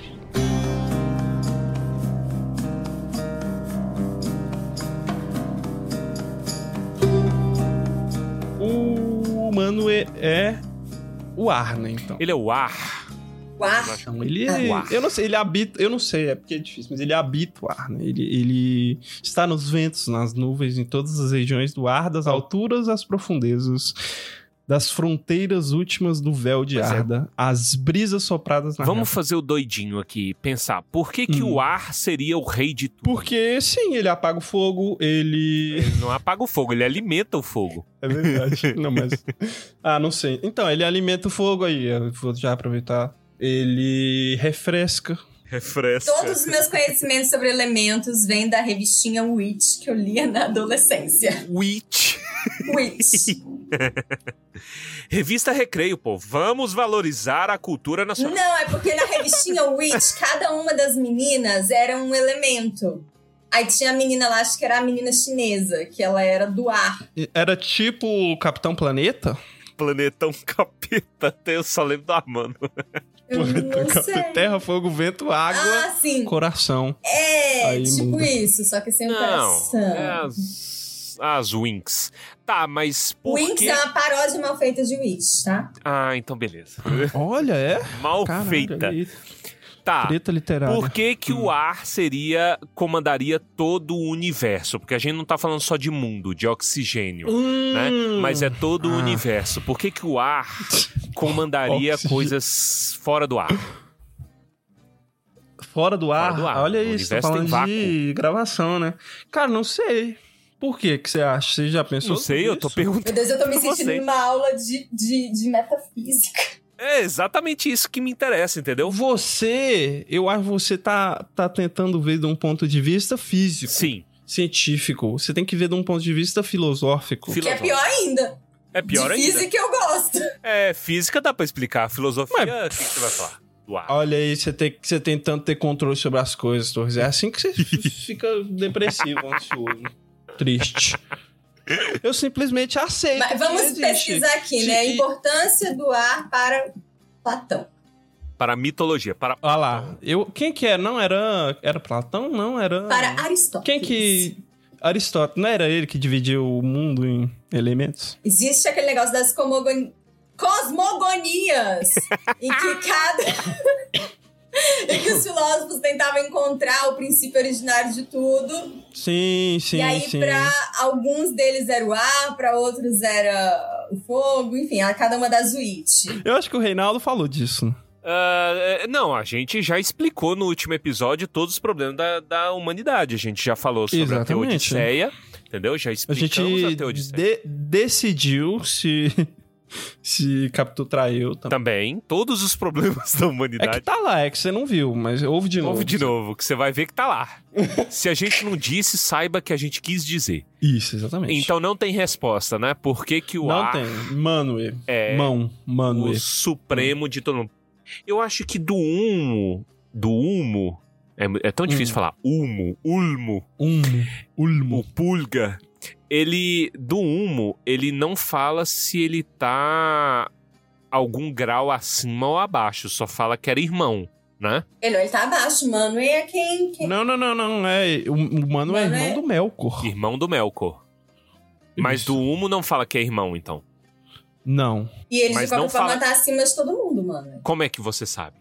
O Mano é, é o ar, né, então. Ele é o ar. O ar. Então, ele, O ar. eu não sei, ele habita, eu não sei, é porque é difícil, mas ele habita o ar, né? Ele, ele está nos ventos, nas nuvens, em todas as regiões do ar, das alturas às profundezas, das fronteiras últimas do véu de Pois é. Arda, as brisas sopradas na Vamos relva. fazer o doidinho aqui, pensar. Por que, que Hum. o ar seria o rei de tudo? Porque, sim, ele apaga o fogo, ele... Ele não apaga o fogo, ele alimenta o fogo. É verdade. não, mas... Ah, não sei. Então, ele alimenta o fogo aí, eu vou já aproveitar. Ele refresca. Refresca. Todos os meus conhecimentos sobre elementos vêm da revistinha Witch que eu lia na adolescência. Witch. Witch. Revista Recreio, pô. Vamos valorizar a cultura nacional. Não, é porque na revistinha Witch, cada uma das meninas era um elemento. Aí tinha a menina lá, acho que era a menina chinesa, que ela era do ar. Era tipo o Capitão Planeta? Planetão capeta, até eu só lembro do Armando. Eu não sei. Terra, fogo, vento, água, Ah, sim. coração. É, Aí tipo muda. isso, só que sem o Não, coração. é as, as Winx. Tá, mas por Winx que... é uma paródia mal feita de Witch, tá? Ah, então beleza. Olha, é? Mal Caralho, feita. aí, Tá. Treta literária. Por que, que o ar seria comandaria todo o universo? Porque a gente não tá falando só de mundo, de oxigênio, né? Hum. Mas é todo o Ah. universo. Por que, que o ar comandaria coisas fora do ar? Fora do ar? Fora do ar. Olha O isso, tá falando de gravação, né? Cara, não sei. Por que que você acha? Você já pensou Não sei, sobre eu tô isso? perguntando. Meu Deus, eu tô me sentindo numa aula de, de, de metafísica. É exatamente isso que me interessa, entendeu? Você, eu acho que você tá, tá tentando ver de um ponto de vista físico, Sim. científico. Você tem que ver de um ponto de vista filosófico. Filo- Que é pior ainda. É pior de ainda. física eu gosto. É, física dá pra explicar. Filosofia, o Mas- que, que você vai falar? Ar. Olha aí, você tem, você tem tanto ter controle sobre as coisas, Torres. É assim que você fica depressivo, ansioso, triste. Eu simplesmente aceito. Mas vamos pesquisar aqui, né? A importância do ar para Platão. Para a mitologia, para... Olha lá. Eu, quem que era? Não era. Era Platão? Não, era. Para Aristóteles. Quem que. Aristóteles, não era ele que dividiu o mundo em elementos? Existe aquele negócio das comogon... cosmogonias, em que cada. em que os filósofos tentavam encontrar o princípio originário de tudo. Sim, sim, e aí, sim. pra alguns deles era o ar, pra outros era o fogo, enfim, a cada uma das suítes. Eu acho que o Reinaldo falou disso. É, não, a gente já explicou no último episódio todos os problemas da, da humanidade. A gente já falou sobre a Exatamente. Teodiceia, entendeu? Já A explicamos gente a Teodiceia. de- decidiu se, se Capitu traiu também. Também, todos os problemas da É humanidade. que tá lá, é que você não viu, mas ouve de novo. Ouve de novo, que você vai ver que tá lá. Se a gente não disse, saiba que a gente quis dizer. Isso, exatamente. Então não tem resposta, né? Por que, que o não ar tem. Manue. é Mão. Manue. o supremo de todo mundo? Eu acho que do humo, do humo, é, é tão difícil Hum. falar humo, ulmo, Um. o Ulmo. pulga, ele, do humo, ele não fala se ele tá algum grau acima ou abaixo, só fala que era irmão, né? Ele, ele tá abaixo, mano, e é quem. quem... Não, não, não, não. É, o, o Mano é Mano irmão é- do Melkor. Irmão do Melkor. Mas Isso. do humo não fala que é irmão, então. Não. E ele, Mas de qualquer não forma, fala- tá acima de todo mundo, mano. Como é que você sabe?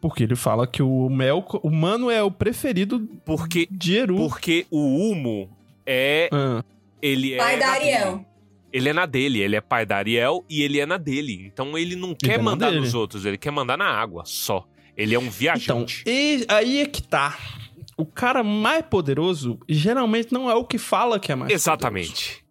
Porque ele fala que o Melkor. O Mano é o preferido Porque, de Eru. porque o humo é Ah, ele Pai é da na Ariel. dele. Ele é na dele, ele é pai da Ariel e ele é na dele. Então ele não quer é mandar dele. nos outros, ele quer mandar na água só. Ele é um Então, viajante. e, aí é que tá. O cara mais poderoso geralmente não é o que fala que é mais Exatamente.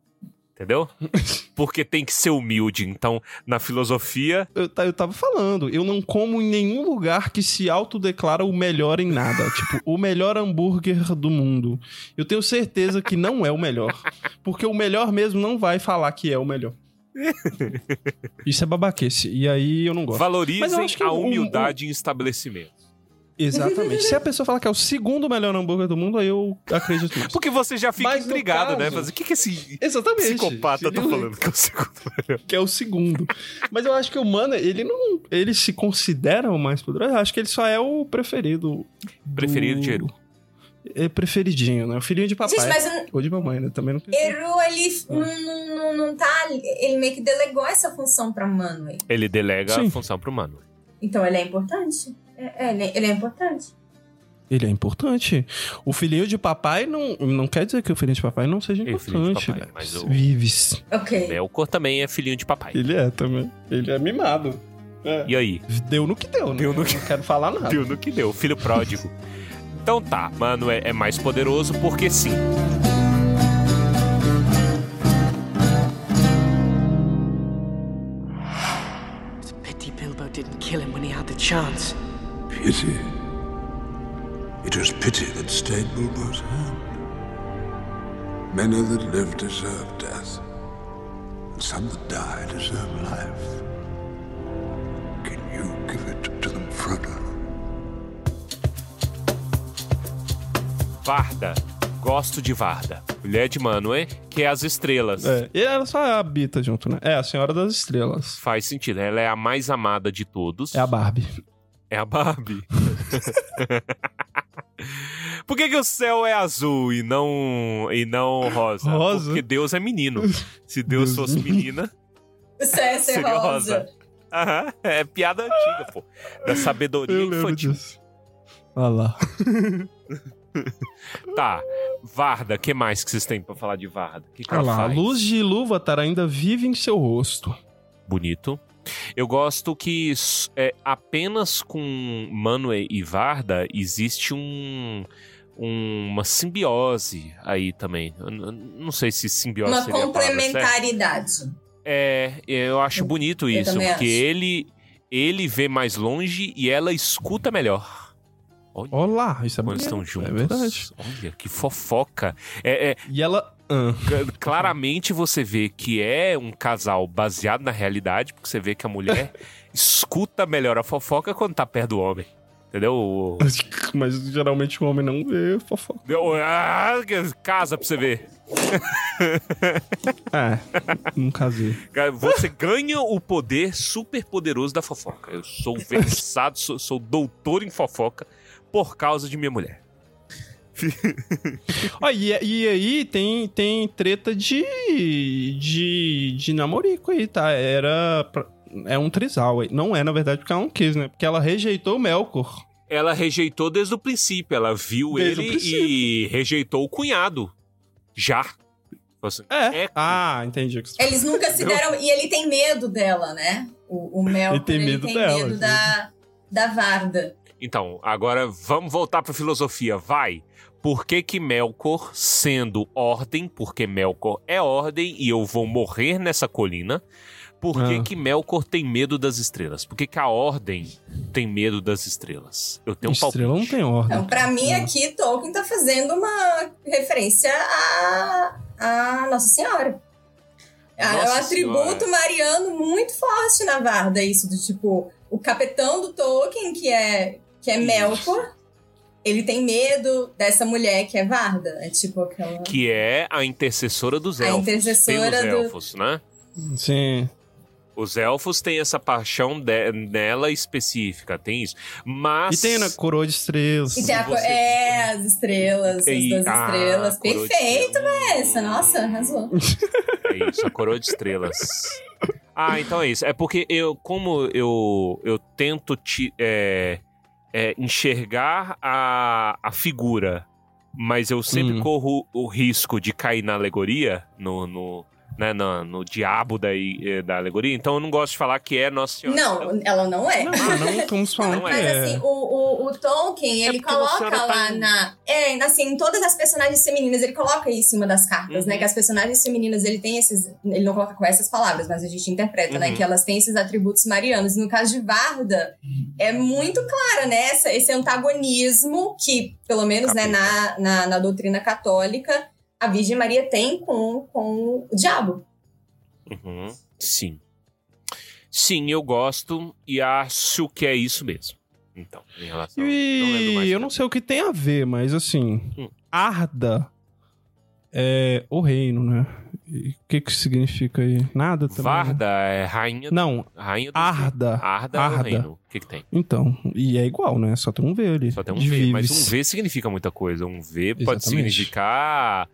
Entendeu? Porque tem que ser humilde. Então, na filosofia. Eu, eu tava falando, eu não como em nenhum lugar que se autodeclara o melhor em nada. tipo, o melhor hambúrguer do mundo. Eu tenho certeza que não é o melhor. Porque o melhor mesmo não vai falar que é o melhor. Isso é babaquice. E aí eu não gosto. Eu valorizem que a o- o- humildade em estabelecimento. Exatamente. Se a pessoa falar que é o segundo melhor hambúrguer do mundo, aí eu acredito nisso. Porque você já fica Mas intrigado, né? caso- Mas o que, que esse Exatamente. psicopata tá falando que é o segundo melhor? que é o segundo. Mas eu acho que o Mano, ele não. Ele se considera o mais poderoso. Eu acho que ele só é o preferido. do- Preferido de Eru. É preferidinho, né? O filhinho de papai. Gente, mas o Ou de mamãe, né? Também não Eru, ele não, não, não, não tá. Ele meio que delegou essa função pra Manwë. Ele delega Sim. a função pro mano. Então ele é importante. É, é, ele, é- ele é importante. Ele é importante. O filhinho de papai não, não quer dizer que o filhinho de papai não seja Ele é filhinho de importante. papai, Gabs. mas o- Vives. Ok. Melkor também é filhinho de papai. Ele é também. Ele é mimado. É. E aí? Deu no que deu, né? Deu no que- Eu Não quero falar nada. Deu no que deu, filho pródigo. Então tá, mano é, é mais poderoso porque sim. It's a pity Bilbo didn't kill him when he had the chance. Pity. It was pity that stayed Bilbo's hand. Many that live deserve death, and some that die deserve life. Can you give it to them, Frodo? Varda. Gosto de Varda. Mulher de Manwë, que é as estrelas. É. E ela só habita junto, né? É a Senhora das Estrelas. Faz sentido. Ela é a mais amada de todos. É a Barbie. É a Barbie. Por que, que o céu é azul e não, e não rosa? Rosa? Porque Deus é menino. Se Deus Deus fosse menina, O céu é ser seria rosa. rosa. Aham, é piada antiga, pô. Da sabedoria infantil. disso. Olha lá. Tá. Varda, o que mais que vocês têm pra falar de Varda? O que, que Olha ela lá. A faz? luz de Ilúvatar ainda vive em seu rosto. bonito. Eu gosto que é, apenas com Manwë e Varda existe um, um- uma simbiose aí também. Eu não sei se simbiose Uma seria complementaridade. É, eu acho bonito Eu isso, porque acho. ele ele vê mais longe e ela escuta melhor. Olha, Olha lá. Isso é quando bonito. estão juntos. É verdade. Olha, que fofoca. É, é, E ela. Ah, claramente você vê que é um casal baseado na realidade, porque você vê que a mulher escuta melhor a fofoca quando tá perto do homem. Entendeu? Mas geralmente o homem não vê fofoca. ah, casa pra você ver. É. Não casei. Cara, Você ganha o poder super poderoso da fofoca. Eu sou versado, sou, sou doutor em fofoca por causa de minha mulher. Ó, e, e aí tem, tem treta de, de, de namorico aí, tá? Era. pra- É um trisal aí. Não é, na verdade, porque ela não quis, né? Porque ela rejeitou o Melkor. Ela rejeitou desde o princípio. Ela viu Desde ele e rejeitou o cunhado. Já. Falou assim, É. É. Ah, entendi o que você Eles nunca se deram. E ele tem medo dela, né? O, o Melkor, Ele tem medo tem dela, medo da, da Varda. Então, agora vamos voltar pra filosofia. Vai. Por que que Melkor, sendo ordem, porque Melkor é ordem e eu vou morrer nessa colina, por que Ah. que Melkor tem medo das estrelas? Por que que a ordem tem medo das estrelas? Eu tenho um palpite. Estrela não tem ordem. Então, pra mim, aqui, Tolkien tá fazendo uma referência à, à Nossa Senhora. Ah, É um Nossa atributo Senhora. mariano muito forte na Varda, isso do tipo, o capitão do Tolkien, que é, que é Melkor, ele tem medo dessa mulher que é Varda. É tipo aquela. Que é a intercessora dos A elfos. intercessora pelos do- elfos, né? Sim. Os elfos têm essa paixão de- nela específica, tem isso. Mas. E tem na coroa de estrelas. E tem a, co- Você- É, as estrelas, as E- duas ah, estrelas. de Perfeito, essa. Nossa, arrasou. É isso, a coroa de estrelas. Ah, então é isso. É porque eu, como eu, eu tento te, é, é, enxergar a, a figura, mas eu sempre Hum. corro o risco de cair na alegoria, no, no, né, no, no diabo da, eh, da alegoria, então eu não gosto de falar que é Nossa Senhora. Não, ela não é. Ah, não estamos falando Não que Mas é. assim, o, o, o Tolkien, ele porque Nossa coloca tá lá em- na. É, assim, em todas as personagens femininas, ele coloca isso em uma das cartas, Uhum. né? Que as personagens femininas, ele tem esses. Ele não coloca com essas palavras, mas a gente interpreta, né? Uhum. Que elas têm esses atributos marianos. No caso de Varda, é muito clara, né? Essa, esse antagonismo que, pelo menos, né, na, na, na doutrina católica, a Virgem Maria tem com, com o diabo. Uhum, Sim. Sim, eu gosto e acho que é isso mesmo. Então, em relação. não E eu tempo. não sei o que tem a ver, mas assim, Hum. Arda é o reino, né? E o que que significa aí? Nada também. né? Varda é rainha, Não, rainha do Arda. Arda, é o Arda. reino. O que, que tem? Então, e é igual, né? Só tem um V ali. Só tem um V, mas um V significa muita coisa. Um V pode Exatamente. significar.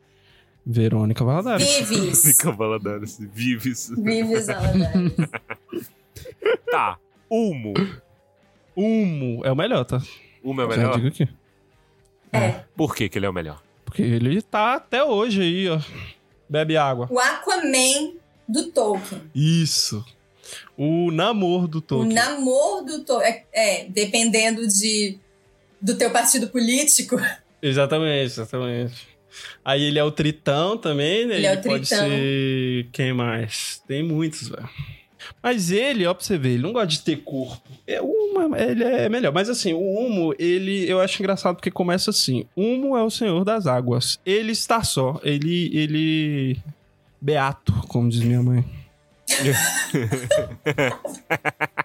Verônica Valadares. Vives. Fica Valadares, Vives. Vives Valadares. Tá. Ulmo. Humo é o melhor, tá? Ulmo é o Já melhor? digo aqui. É. Por que, que ele é o melhor? Porque ele tá até hoje aí, ó. Bebe água. O Aquaman do Tolkien. Isso. O namoro do O Tolkien. namoro do Tolkien. É, é, dependendo de, do teu partido político. Exatamente, exatamente. Aí ele é o Tritão também, né? Ele é o pode Tritão. ser. Quem mais? Tem muitos, velho. Mas ele, ó, pra você ver, ele não gosta de ter corpo. É, o Humo, ele é melhor. Mas assim, o Humo, ele, eu acho engraçado porque começa assim: Humo é o senhor das águas. Ele está só. Ele. ele. Beato, como diz minha mãe.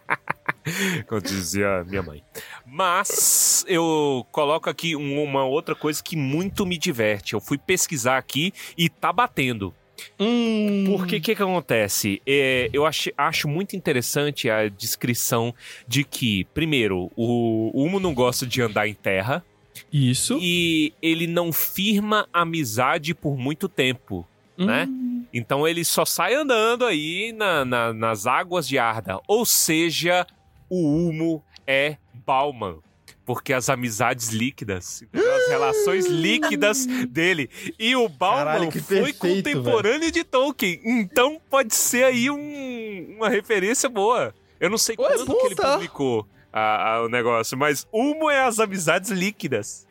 Como dizia minha mãe. Mas eu coloco aqui um- uma outra coisa que muito me diverte. Eu fui pesquisar aqui e tá batendo. Hum. Porque o que, que acontece? É, eu acho, acho muito interessante a descrição de que, primeiro, o Humo não gosta de andar em terra Isso. e ele não firma amizade por muito tempo. né? Hum. Então ele só sai andando aí na- na- nas águas de Arda. Ou seja, o Humo é Bauman. Porque as amizades líquidas, as relações líquidas dele. E o Bauman Caralho, foi perfeito, contemporâneo de Tolkien. Então pode ser aí um- uma referência boa. Eu não sei Ué, quando que ele puta. publicou a- a- o negócio, mas Humo é as amizades líquidas.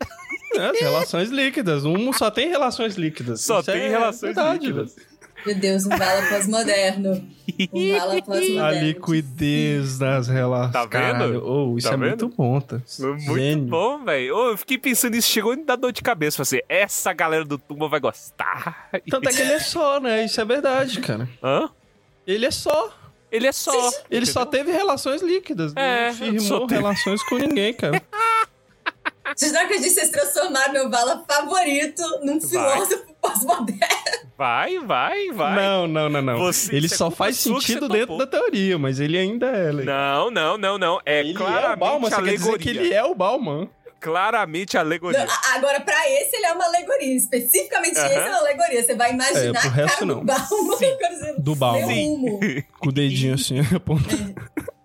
É, as relações líquidas. Humo só tem relações líquidas. Só Isso tem é relações verdade, líquidas. velho. Meu Deus, um bala pós-moderno. Um bala A pós-moderno. liquidez das relações. Tá vendo? Caralho, oh, isso Tá é vendo? muito bom, tá? Muito Gênio. bom, velho. Ô, Eu fiquei pensando nisso, chegou a me dar dor de cabeça. Falei assim, essa galera do Tumba vai gostar. Tanto é que ele é só, né? Isso é verdade, cara. Hã? Ele é só. Ele é só. Ele só teve relações líquidas. É, não firmou teve. relações com ninguém, cara. Vocês não acreditam que vocês transformaram meu bala favorito num filósofo pós-moderno? Vai, vai, vai. Não, não, não, não. Você- ele isso é só faz que sentido dentro topou. da teoria, mas ele ainda é. legal. Não, não, não, não. É Ele é o claramente Bauman, você quer dizer alegoria. que ele é o Bauman. claramente Não, alegoria. a- agora, pra esse, ele é uma alegoria. Especificamente Aham. esse é uma alegoria. Você vai imaginar É, pro a resto, não. do Balma. Sim. exemplo, Do humo. Com o dedinho assim, apontando.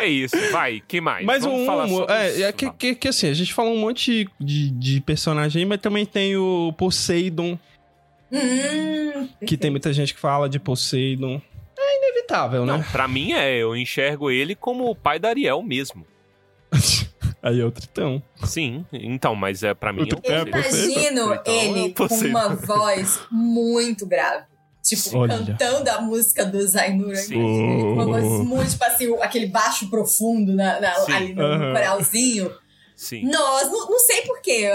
É isso, vai, quem mais? Mas Vamos um. falar sobre é, os- é que, que, que assim, a gente falou um monte de, de personagem aí, mas também tem o Poseidon, Hum, que tem muita gente que fala de Poseidon. É inevitável, Não, né? pra mim é, eu enxergo ele como o pai da Ariel mesmo. Aí é o Tritão. Sim, então, mas é para mim Outro é É, Eu imagino Então, ele eu com uma voz muito grave. Tipo, Olha. cantando a música do Zainur. Sim. Uma voz muito, tipo assim, aquele baixo profundo na, na- ali no, Aham. coralzinho. Sim. Nós, não, não sei porquê.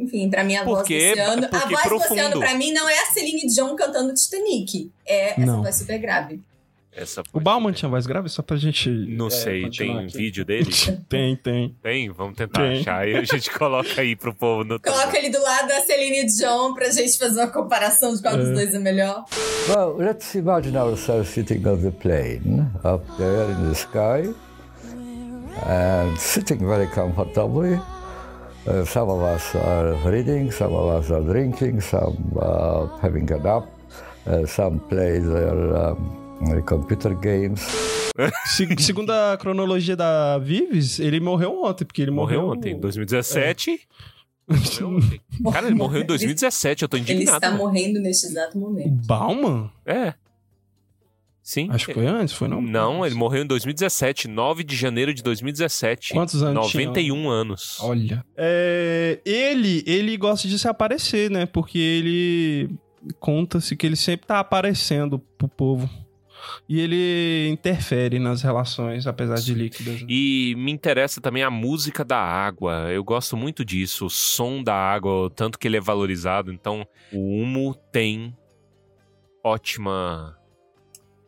Enfim, pra mim a voz do Porque- Oceano... A voz profundo. do Oceano, pra mim, não é a Celine Dion cantando Titanic. É essa Não. voz super grave. Essa O Bauman tinha voz grave? Só pra gente. Não é, sei, tem aqui. vídeo dele? Tem, tem. Tem? Vamos tentar Tem. achar. Aí a gente coloca aí pro povo no Coloca ele do lado da Celine Dion pra gente fazer uma comparação de qual dos É. dois é melhor. Well, let's imagine ourselves sitting on the plane up there in the sky and sitting very comfortably. Uh, some of us are reading, some of us are drinking, some uh, having a nap, uh, some play their um, computer games. Se- segundo a cronologia da Vives, ele morreu ontem, porque ele morreu. Morreu ontem, 2017. Morreu ontem. Cara, ele morreu em 2017, eu tô Ele indignado. está mano. morrendo neste exato momento. Bauman? É. Sim. Acho que foi antes, foi não? Não, ele morreu em 2017, 9 de janeiro de 2017. Quantos anos tinha? 91 anos. Olha. É, ele, ele gosta de se aparecer, né? Porque ele conta-se que ele sempre tá aparecendo pro povo. E ele interfere nas relações, apesar de líquidas. né? E me interessa também a música da água. Eu gosto muito disso, o som da água, o tanto que ele é valorizado. Então, o Humo tem ótima.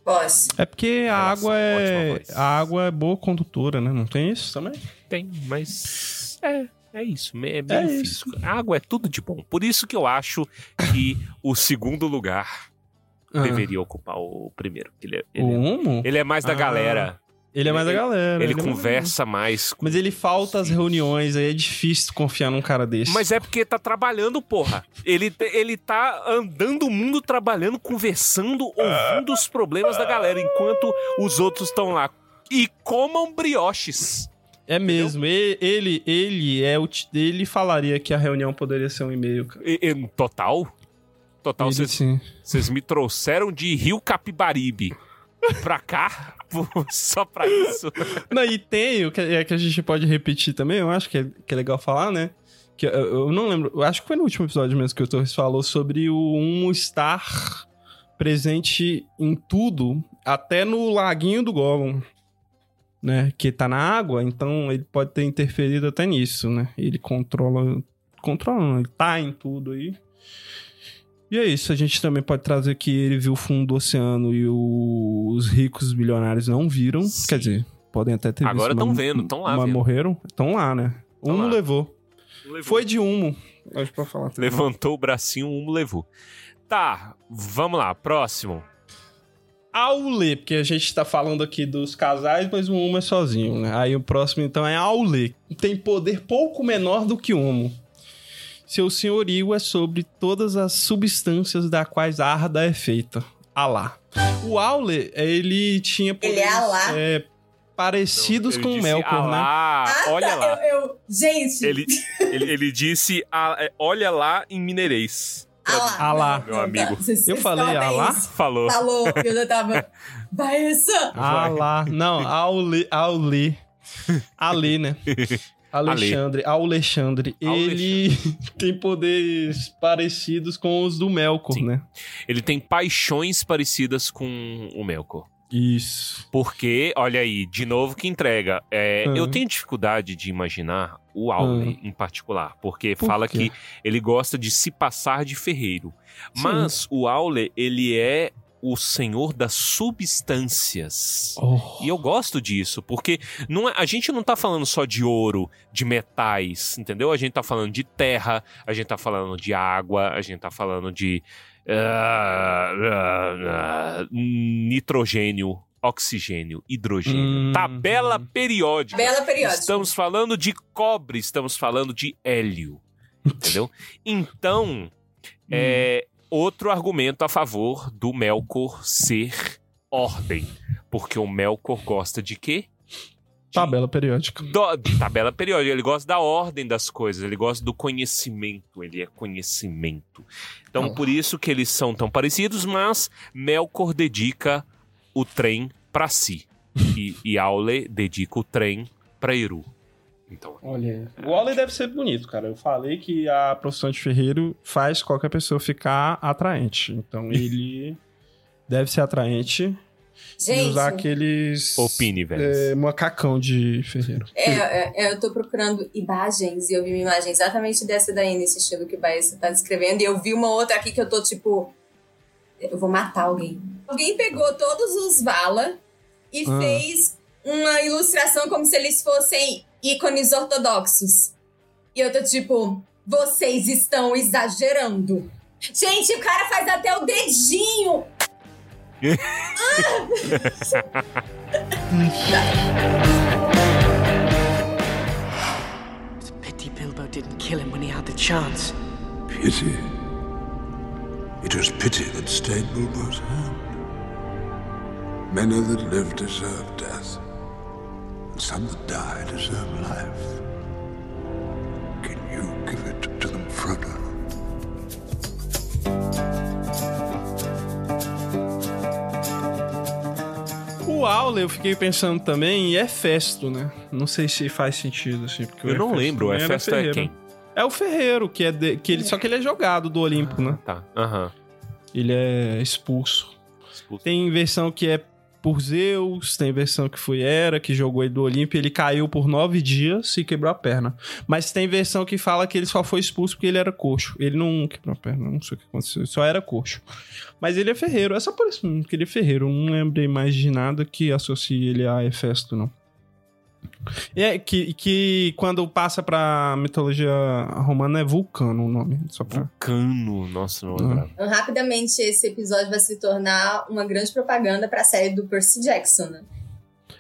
Posso. É porque a Relação, água é. A água é boa condutora, né? Não tem isso também? Tem, mas. É, é isso. É meio É físico. A água é tudo de bom. Por isso que eu acho que o segundo lugar Ah, deveria ocupar o primeiro. Ele é, ele O é, Humo? ele é mais da Ah, galera. Ele é mais da galera. Ele é mais da conversa mais. com- Mas ele falta às reuniões, aí é difícil confiar num cara desse. Mas é porque tá trabalhando, porra. Ele, ele tá andando o mundo trabalhando, conversando, ouvindo os problemas da galera, enquanto os outros estão lá. E comam brioches. É mesmo. E- Ele, ele é o. Ele falaria que a reunião poderia ser um e-mail, total? Total, Ele, vocês me trouxeram de Rio Capibaribe pra cá só pra isso. Não, e tem o que, é, que a gente pode repetir também, eu acho que é, que é legal falar, né? Que eu, eu não lembro, eu acho que foi no último episódio mesmo que o Torres falou sobre o Humo estar presente em tudo, até no laguinho do Gollum, né? Que tá na água, então ele pode ter interferido até nisso, né? Ele controla, controla, ele tá em tudo aí. E é isso, a gente também pode trazer que ele viu o fundo do oceano e o- os ricos bilionários não viram. Sim. Quer dizer, podem até ter Agora visto. tão mas- vendo, tão lá Mas vendo. morreram? Estão lá, né? Tão Humo lá. levou. Foi de humo. Acho pra falar. Levantou o bracinho, um levou. Tá, vamos lá, próximo. Aule, porque a gente tá falando aqui dos casais, mas o Humo é sozinho, né? Aí o próximo, então, é Aule. Tem poder pouco menor do que o Humo. Seu senhorio é sobre todas as substâncias da quais a Arda é feita. Alá. O Aule, ele tinha Ele é Alá. é, parecidos Ele com o Melkor, "Ah né? lá, Ah, olha lá. Eu, eu- gente, Ele, ele, ele disse, "Ah, é, olha lá em mineirês. lá, Alá. não, Meu não, amigo. tá. Eu falei Alá? isso. Falou. Falou, eu já tava. Vai essa! Alá. Não, Aule. Aule. Ale, né? Alexandre, Alexandre, ele tem poderes parecidos com os do Melkor, Sim. né? Ele tem paixões parecidas com o Melkor. Isso. Porque, olha aí, de novo que entrega. É, Hum. Eu tenho dificuldade de imaginar o Aule em particular, porque Por fala quê? que ele gosta de se passar de ferreiro. Mas o Aule, ele é o senhor das substâncias. Oh. E eu gosto disso, porque não é- a gente não tá falando só de ouro, de metais, entendeu? A gente tá falando de terra, a gente tá falando de água, a gente tá falando de ah, ah, ah, nitrogênio, oxigênio, hidrogênio. Hum. Tabela periódica. Bela periódica. Estamos falando de cobre, estamos falando de hélio. Entendeu? Então, é outro argumento a favor do Melkor ser ordem. Porque o Melkor gosta de quê? De Tabela periódica. do- tabela periódica. Ele gosta da ordem das coisas, ele gosta do conhecimento, ele é conhecimento. Então, Oh. por isso que eles são tão parecidos, mas Melkor dedica o trem pra si. E, e Aule dedica o trem pra Eru. Então, Olha, o Wally deve ser bonito, cara. Eu falei que a profissão de ferreiro faz qualquer pessoa ficar atraente. Então ele deve ser atraente e Gente, usar aqueles. opine, velho. é, macacão de ferreiro. é, é, é, eu tô procurando imagens e eu vi uma imagem exatamente dessa daí, nesse estilo que o Baessa tá descrevendo. E eu vi uma outra aqui que eu tô tipo. Eu vou matar alguém. Alguém pegou todos os Vala e Ah. fez uma ilustração como se eles fossem ícones ortodoxos. E eu tô tipo, vocês estão exagerando. Gente, o cara faz até o dedinho. It's a pity Bilbo didn't kill him when he had the chance. Pity. It was pity that stayed Bilbo's hand. Many that live deserve death, some that die deserve life. Can you give it to them, Frodo? O Aule, eu fiquei pensando também, e é Festo, né? Não sei se faz sentido, assim. Porque o eu não lembro, o Hefesto é ferreiro. quem? É o ferreiro, que é de- que ele, só que ele é jogado do Olimpo, né? Tá, aham. Ele é expulso. Expulso. Tem versão que é por Zeus, tem versão que foi Hera, que jogou ele do Olimpo ele caiu por nove dias e quebrou a perna. Mas tem versão que fala que ele só foi expulso porque ele era coxo. Ele não quebrou a perna, não sei o que aconteceu, ele só era coxo. Mas ele é ferreiro, é só por isso que ele é ferreiro. Não lembrei mais de nada que associe ele a Hefesto, não. E é que, que quando passa pra mitologia romana é Vulcano o nome, só pra... Vulcano, nossa, não Ah. lembrava. Então, rapidamente, esse episódio vai se tornar uma grande propaganda pra série do Percy Jackson, né?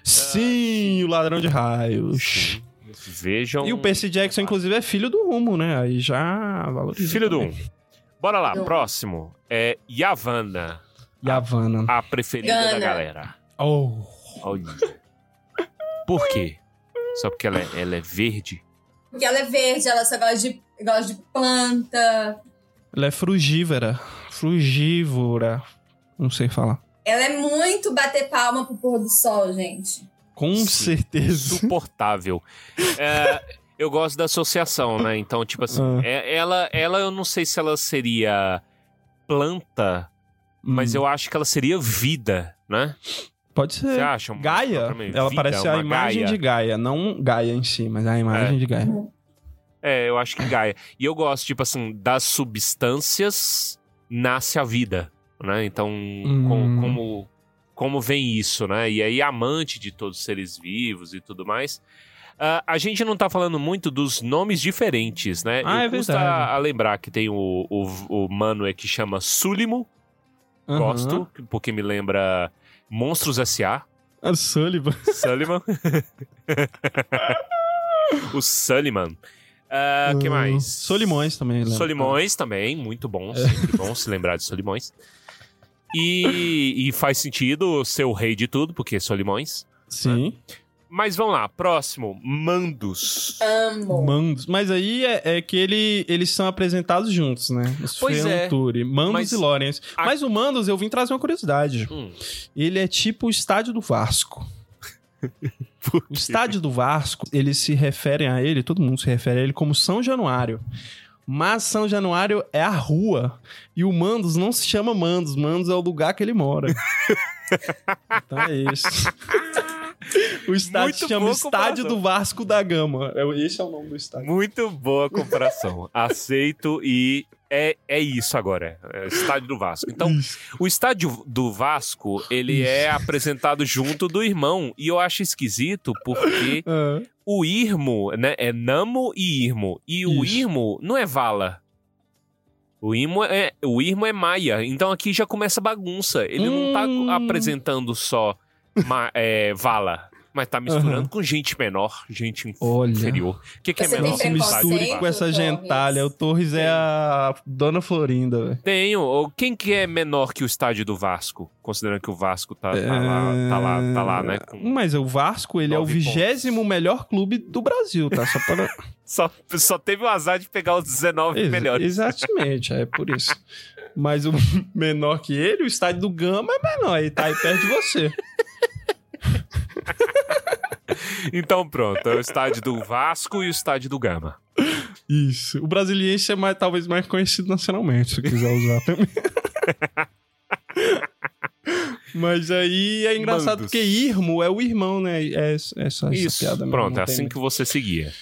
Sim, o ladrão de raios. Vejam. E o Percy Jackson, inclusive, é filho do Rumo, né? Aí já valoriza. Filho do um. também. Bora lá, Do um. próximo. É Yavanna, Yavanna. a preferida da Gana. galera. Oh. Olha. Por quê? Só porque ela é, ela é verde? Porque ela é verde, ela só gosta de, gosta de planta. Ela é frugívora. Frugívora. Não sei falar. Ela é muito bater palma pro pôr do sol, gente. Com Sim. certeza. Insuportável. É, eu gosto da associação, né? Então, tipo assim, Ah. é- ela, ela, eu não sei se ela seria planta, mas Hum, eu acho que ela seria vida, né? Pode ser. Você acha? mais Gaia. Ela Vida, parece a uma imagem Gaia. de Gaia. Não Gaia em si, mas a imagem É. de Gaia. É, eu acho que Gaia. E eu gosto, tipo assim, das substâncias nasce a vida, né? Então, com- Hum. como, como vem isso, né? E aí, amante de todos os seres vivos e tudo mais. Ah, a gente não tá falando muito dos nomes diferentes, né? Ah, eu é custa verdade. a lembrar que tem o, o, o mano é que chama Sulimo, Aham. gosto, porque me lembra Monstros S.A., A Sullivan. Sullivan. o Sullivan. Ah, que Ah, mais? Solimões também. lembra? Solimões também, muito bom, sempre bom se lembrar de Solimões. E, e faz sentido ser o rei de tudo, porque Solimões. Sim. Mas vamos lá, próximo, Mandos. Amo. Mandos. Mas aí é, é que ele, eles são apresentados juntos, né? Os Pois é. Feanturi, Mandos Mas e Lawrence. a- Mas o Mandos, eu vim trazer uma curiosidade. Hum, Ele é tipo o estádio do Vasco. O estádio do Vasco, eles se referem a ele, todo mundo se refere a ele como São Januário. Mas São Januário é a rua. E o Mandos não se chama Mandos. Mandos é o lugar que ele mora. então é isso. O estádio Muito se chama Estádio do Vasco da Gama. É- Esse é o nome do estádio. Muito boa comparação. Aceito e é, é isso agora. É estádio do Vasco. Então, o estádio do Vasco, ele é apresentado junto do irmão. E eu acho esquisito porque Ah, o Irmo, né? É Namo e Irmo. E o Isso. Irmo não é Vala. O Irmo é, o Irmo é Maia. Então aqui já começa a bagunça. Ele não Hum. tá apresentando só ma- é, vala. Mas tá misturando com gente menor, gente inferior. O que, que é Você menor? Se misture com essa Torres? gentalha. O Torres é a Dona Florinda, velho. Tenho. Ou Quem que é menor que o estádio do Vasco? Considerando que o Vasco tá, tá lá, tá lá, tá lá, né? com- Mas o Vasco, ele é o vigésimo melhor clube do Brasil, tá? Só para... Só, só teve o azar de pegar os 19 Ex- melhores. Exatamente, é por isso. Mas o menor que ele, o estádio do Gama é menor, ele tá aí perto de você. Então pronto, é o estádio do Vasco e o estádio do Gama. Isso. O brasiliense é mais, talvez mais conhecido nacionalmente, se quiser usar também. Mas aí é engraçado Mandos. porque Irmo é o irmão, né? É, é só essa Isso, piada mesmo, pronto, é assim que você seguia.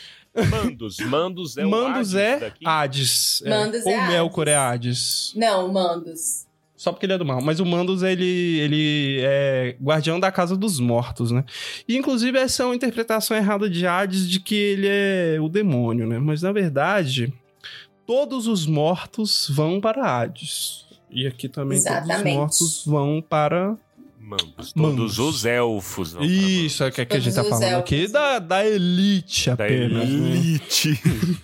Mandos, Mandos é o Mandos Hades é daqui? Hades. é. Mandos Ou é Melkor é Hades. Hades. Não, Mandos. Só porque ele é do mal. Mas o Mandos, ele, ele é guardião da casa dos mortos, né? E, inclusive, essa é uma interpretação errada de Hades de que ele é o demônio, né? Mas, na verdade, todos os mortos vão para Hades. E aqui também todos Exatamente. os mortos vão para... Mandos. Todos os elfos. vão pra Isso, é que, que a gente tá falando aqui elfos. da, da elite Da apenas. né? elite.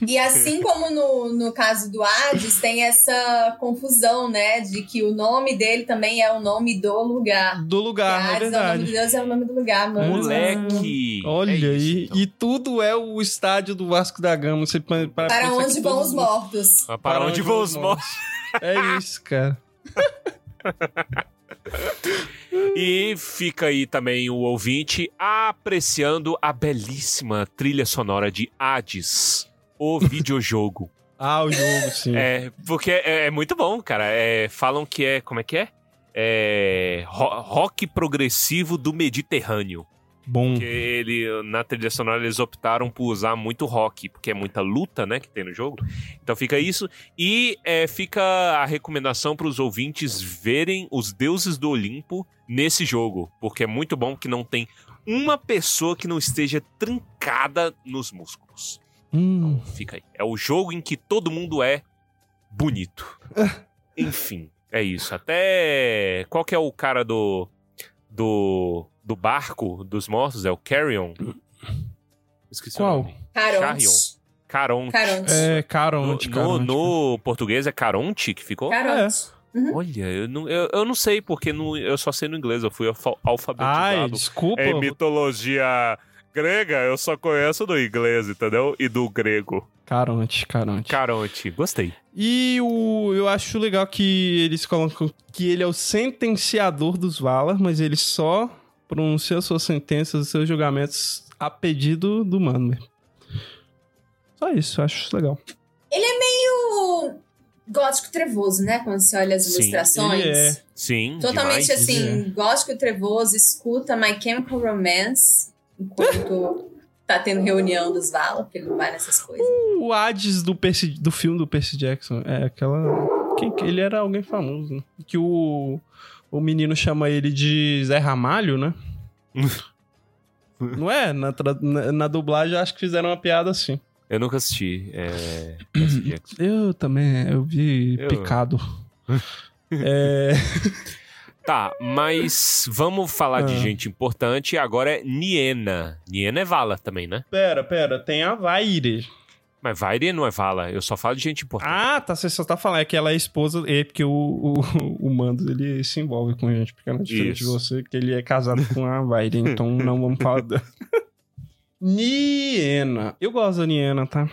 E assim como no, no caso do Hades, tem essa confusão, né? De que o nome dele também é o nome do lugar. Do lugar, é Hades é o nome verdade. de Deus, é o nome do lugar, mano. Moleque. Olha É isso, aí, então. e tudo é o estádio do Vasco da Gama. Você, pa- pa- Para onde vão os mortos? Para onde vão os mortos? É isso, cara. E fica aí também o ouvinte apreciando a belíssima trilha sonora de Hades, o videojogo. Ah, o jogo, sim. É, porque é, é muito bom, cara. É, falam que é. Como é que é? É. ro- rock progressivo do Mediterrâneo. Bom. Porque ele, na trilha sonora eles optaram por usar muito rock, porque é muita luta, né, que tem no jogo. Então fica isso. E é, fica a recomendação para os ouvintes verem os deuses do Olimpo nesse jogo, porque é muito bom que não tem uma pessoa que não esteja trincada nos músculos. Hum. Fica aí. É o jogo em que todo mundo é bonito. Enfim, é isso. Até. Qual que é o cara do. Do. Do barco dos mortos? É o Carrion? Esqueci Qual? o nome. Caronte. Caronte. Caronte. É, No, Caronte, no, Caronte. no português é Caronte que ficou? Caronte. Olha, eu não, eu, eu não sei, porque no- eu só sei no inglês, eu fui alfa- alfabetizado. Ai, desculpa. Em mitologia grega, eu só conheço do inglês, entendeu? E do grego. Caronte, Caronte. Caronte, gostei. E o, eu acho legal que eles colocam que ele é o sentenciador dos Valar, mas ele só pronuncia suas sentenças, seus julgamentos a pedido do mano. mesmo. Só isso, eu acho isso legal. Ele é meio gótico trevoso, né? Quando você olha as Sim, ilustrações. ele é. Sim, Totalmente demais. assim, gótico trevoso, escuta My Chemical Romance enquanto tá tendo reunião dos Vala, porque ele não vai nessas coisas. O Hades do, Percy, do filme do Percy Jackson é aquela. Quem, que- ele era alguém famoso, né? Que o, o menino chama ele de Zé Ramalho, né? Não é? Na, na, na dublagem eu acho que fizeram uma piada assim. Eu nunca assisti. É... Eu também, eu vi Eu- picado. é. Tá, mas vamos falar de Ah. gente importante. Agora é Niena. Niena é Vala também, né? Pera, pera, tem a Vaire. Mas Vaire não é Vala. Eu só falo de gente importante. Ah, tá, você só tá falando, é que ela é esposa, é porque o, o, o Mando, ele se envolve com gente pequena, diferente de Isso. você, que ele é casado com a Vaire, então não vamos falar dela. Niena. Eu gosto da Niena, tá?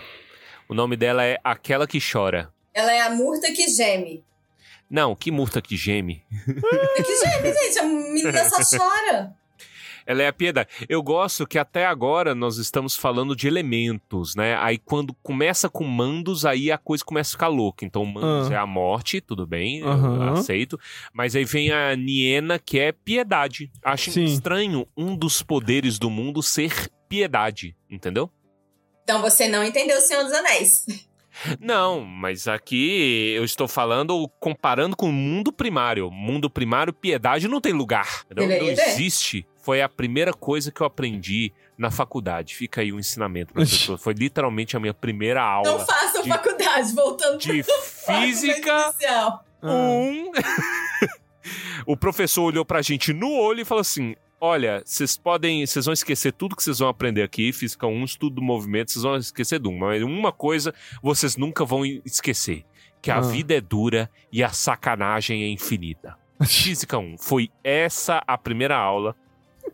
O nome dela é Aquela que Chora. Ela é a murta que geme. Não, que murta que geme. Que geme, gente? A menina só chora. Ela é a piedade. Eu gosto que até agora nós estamos falando de elementos, né? Aí quando começa com mandos, aí a coisa começa a ficar louca. Então, mandos Ah. é a morte, tudo bem, eu Aham. aceito. Mas aí vem a Niena, que é piedade. Acho Sim. estranho um dos poderes do mundo ser piedade, entendeu? Então você não entendeu o Senhor dos Anéis. Não, mas aqui eu estou falando comparando com o mundo primário. Mundo primário, piedade não tem lugar. entendeu? Não Deveria ter. existe. Foi a primeira coisa que eu aprendi na faculdade. Fica aí o ensinamento, professor. Foi literalmente a minha primeira Não aula façam de- faculdade, voltando de pro física um. o professor olhou pra gente no olho e falou assim: Olha, vocês podem. Vocês vão esquecer tudo que vocês vão aprender aqui, física 1, estudo do movimento, vocês vão esquecer de uma. Mas uma coisa vocês nunca vão esquecer: que a Ah. vida é dura e a sacanagem é infinita. Física 1. Foi essa a primeira aula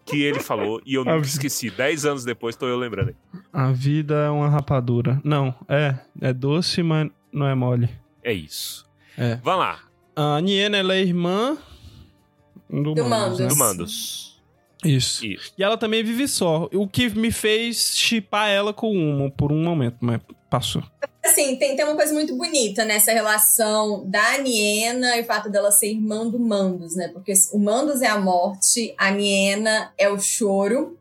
que ele falou e eu nunca esqueci. Dez anos depois tô eu lembrando. A vida é uma rapadura. Não, é. É doce, mas não é mole. É isso. É. Vamos lá. A Niena, ela é irmã do, Do Mandos, né? Do Mandos. Isso. Isso. E ela também vive só. O que me fez chipar ela com uma por um momento, mas passou. Assim, tem, tem uma coisa muito bonita nessa relação da Niena e o fato dela ser irmã do Mandos, né? Porque o Mandos é a morte, a Niena é o choro.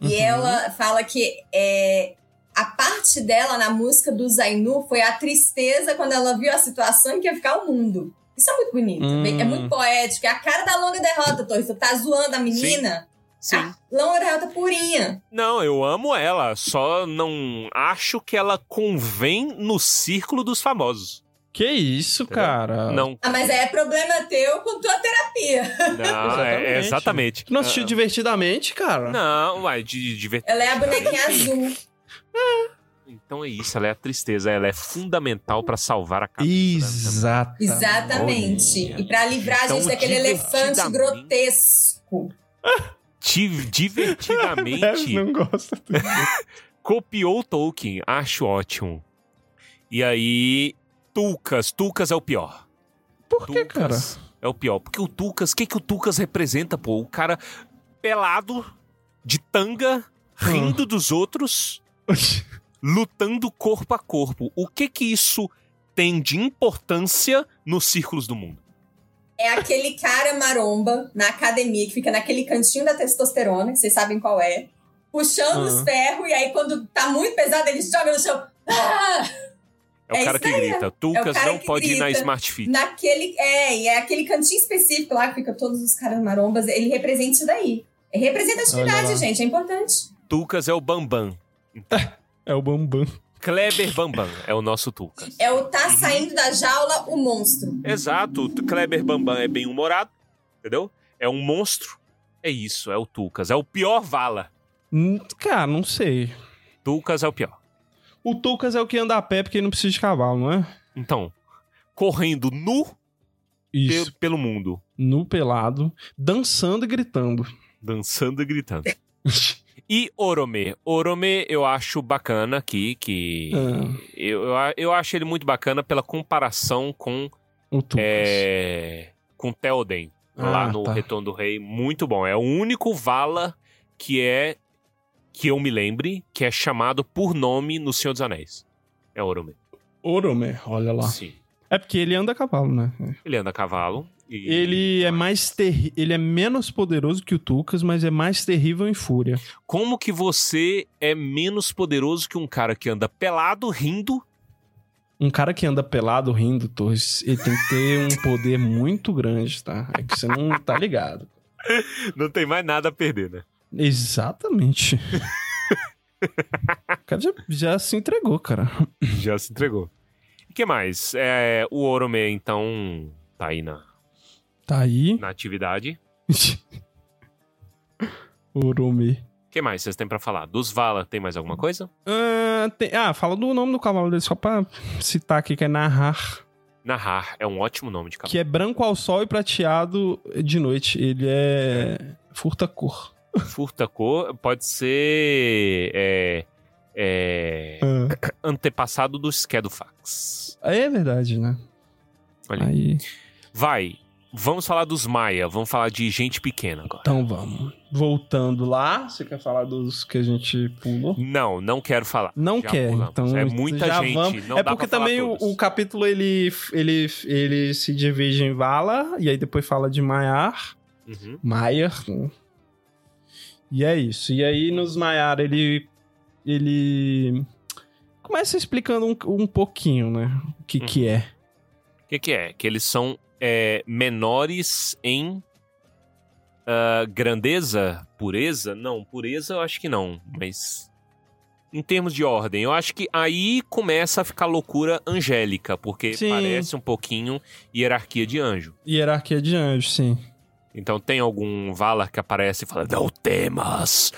E Uhum. ela fala que é, a parte dela na música do Zainu foi a tristeza quando ela viu a situação em que ia ficar o mundo. Isso é muito bonito. Hum. É muito poético. É a cara da longa derrota, Torres. Você tá zoando a menina? Sim. A longa derrota purinha. Não, eu amo ela, só não acho que ela convém no círculo dos famosos. Que isso, cara? Não. Ah, mas aí é problema teu com tua terapia. Não, é, é exatamente. Tu não assistiu Ah, divertidamente, cara? Não, vai, de divertir. Ela é a bonequinha azul. Então é isso, ela é a tristeza, ela é fundamental pra salvar a cabeça. Exatamente. Olha. E pra livrar a gente Então, daquele elefante grotesco. Divertidamente não gosta. copiou o Tolkien, acho ótimo. E aí, Tulkas, Tulkas é o pior. Por que, cara? É o pior. Porque o Tulkas, o que, que o Tulkas representa, pô? O cara pelado, de tanga, rindo dos outros, lutando corpo a corpo. O que que isso tem de importância nos círculos do mundo? É aquele cara maromba na academia que fica naquele cantinho da testosterona, que vocês sabem qual é. Puxando os Aham. ferros, e aí quando tá muito pesado, ele joga no chão. Ah! É o É cara que grita. Tulkas cara não pode ir na. Smart Fit. Naquele. É, e é aquele cantinho específico lá que fica todos os caras marombas. Ele representa isso daí. É representatividade, gente, é importante. Tulkas é o Bambam. É o Bambam. Kleber Bambam é o nosso Tulkas. É o tá saindo da jaula o monstro. Exato, o Kleber Bambam é bem humorado, entendeu? É um monstro. É isso, é o Tulkas. É o pior Vala. Hum, Cara, não sei. Tulkas é o pior. O Tulkas é o que anda a pé porque ele não precisa de cavalo, não é? Então, correndo nu Isso. pe- pelo mundo, Nu pelado, dançando e gritando. dançando e gritando. E Orome. Orome eu acho bacana aqui, que Ah. eu, eu, acho ele muito bacana pela comparação com, O é, com Theoden, lá Ah, no tá. Retorno do Rei. Muito bom. É o único Vala que é, que eu me lembre, que é chamado por nome no Senhor dos Anéis. É Orome. Orome, olha lá. Sim. É porque ele anda a cavalo, né? Ele anda a cavalo. E... Ele é mais terri... ele é menos poderoso que o Tulkas, mas é mais terrível em fúria. Como que você é menos poderoso que um cara que anda pelado, rindo? Um cara que anda pelado rindo, Torres, ele tem que ter um poder muito grande, tá? É que você não tá ligado. Não tem mais nada a perder, né? Exatamente. o cara já, já se entregou, cara. Já se entregou. E que mais? É, o Orome, então, tá aí na, Tá aí. na atividade. Orome. O que mais vocês têm pra falar? Dos Vala, tem mais alguma coisa? Ah, tem- ah, fala do nome do cavalo dele, só pra citar aqui, que é Nahar. Nahar é um ótimo nome de cavalo. Que é branco ao sol e prateado de noite. Ele é furta cor. Furta cor pode ser é, é, antepassado do Skedofax. É verdade, né? Olha Aí, Vai, vamos falar dos Maia, vamos falar de gente pequena agora. então vamos. Voltando lá, você quer falar dos que a gente pulou? Não, não quero falar. Não Já quer, pulamos. então É muita gente, vamos. é porque também o, o capítulo ele, ele, ele se divide em Vala e aí depois fala de Maiar, Uhum. Maiar. E é isso. E aí nos Maiar ele ele começa explicando um, um pouquinho, né? O que Uhum. que é. O que, que é? Que eles são é, menores em ah, grandeza? Pureza? Não, pureza eu acho que não, mas. Em termos de ordem, eu acho que aí começa a ficar loucura angélica, porque Sim. parece um pouquinho hierarquia de anjo. Hierarquia de anjos, sim. Então tem algum Valar que aparece e fala, não temas.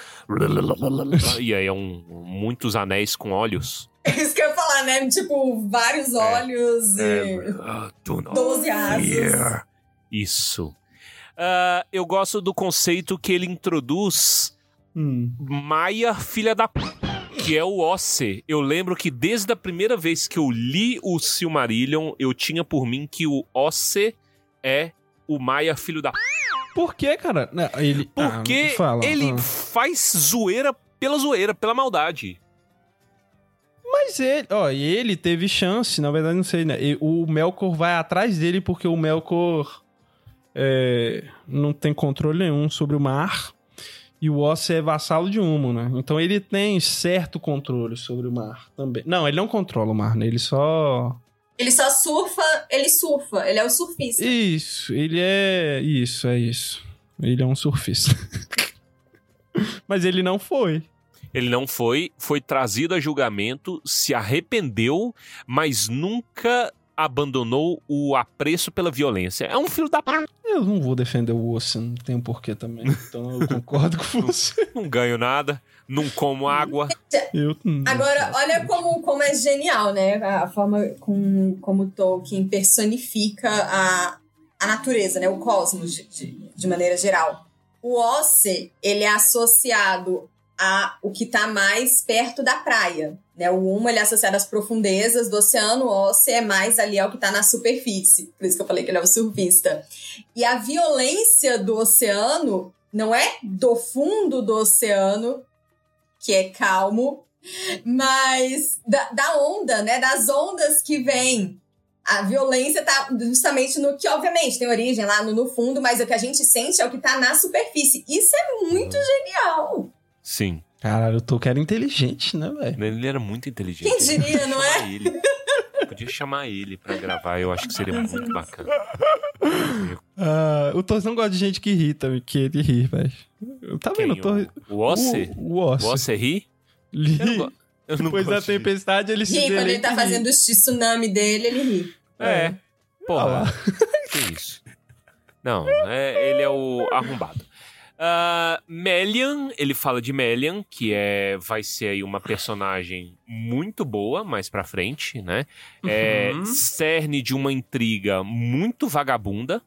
e aí é um, muitos anéis com olhos. É isso que eu ia falar, né? Tipo, vários olhos e Ah, do not 12 asas. fear. Isso. Ah, eu gosto do conceito que ele introduz Hum. Maia, filha da p... que é o Osse. Eu lembro que desde a primeira vez que eu li o Silmarillion, eu tinha por mim que o Osse é o Maia, filho da p... Por que, cara? Não, ele, Porque ah, fala, ele ah. faz zoeira pela zoeira, pela maldade. Mas ele, ó, e ele teve chance, na verdade, não sei, né? E o Melkor vai atrás dele porque o Melkor é, não tem controle nenhum sobre o mar. E o Osse é vassalo de Humo, né? Então ele tem certo controle sobre o mar também. Não, ele não controla o mar, né? Ele só. Ele só surfa, ele surfa, ele é o surfista. Isso, ele é. Isso, é isso. Ele é um surfista. Mas ele não foi. Ele não foi, foi trazido a julgamento, se arrependeu, mas nunca abandonou o apreço pela violência. É um filho da p... Eu não vou defender o Osse, não tem um porquê também. Então eu concordo com você. Não ganho nada, não como água. Eu, Agora, olha como, como é genial, né? A forma com, como Tolkien personifica a, a natureza, né? O cosmos, de, de, de maneira geral. O Osse, ele é associado a o que está mais perto da praia. Né? O Uma ele é associado às profundezas do oceano, o Osse é mais ali ao que está na superfície. Por isso que eu falei que ele é o surfista. E a violência do oceano não é do fundo do oceano, que é calmo, mas da, da onda, né? Das ondas que vem. A violência tá justamente no que, obviamente, tem origem lá no, no fundo, mas o que a gente sente é o que tá na superfície. Isso é muito genial. Sim. Caralho, o Tolkien era inteligente, né, velho? Ele era muito inteligente. Quem diria, não é? Ele. Podia chamar ele pra gravar, eu acho que seria muito bacana. Ah, o Torres não gosta de gente que ri também, que ele ri, velho. Tá Quem? vendo? O Torres... O, o Osse? O, o Osse. O Osse ri? Ele Eu não, eu não Depois da tempestade, ele se Ri, quando ele tá ri. fazendo o tsunami dele, ele ri. É. Ah Porra. que isso? Não, é, ele é o arrombado. Ah, Melian, ele fala de Melian, que é, vai ser aí uma personagem muito boa mais pra frente, né? É Uhum. cerne de uma intriga muito vagabunda,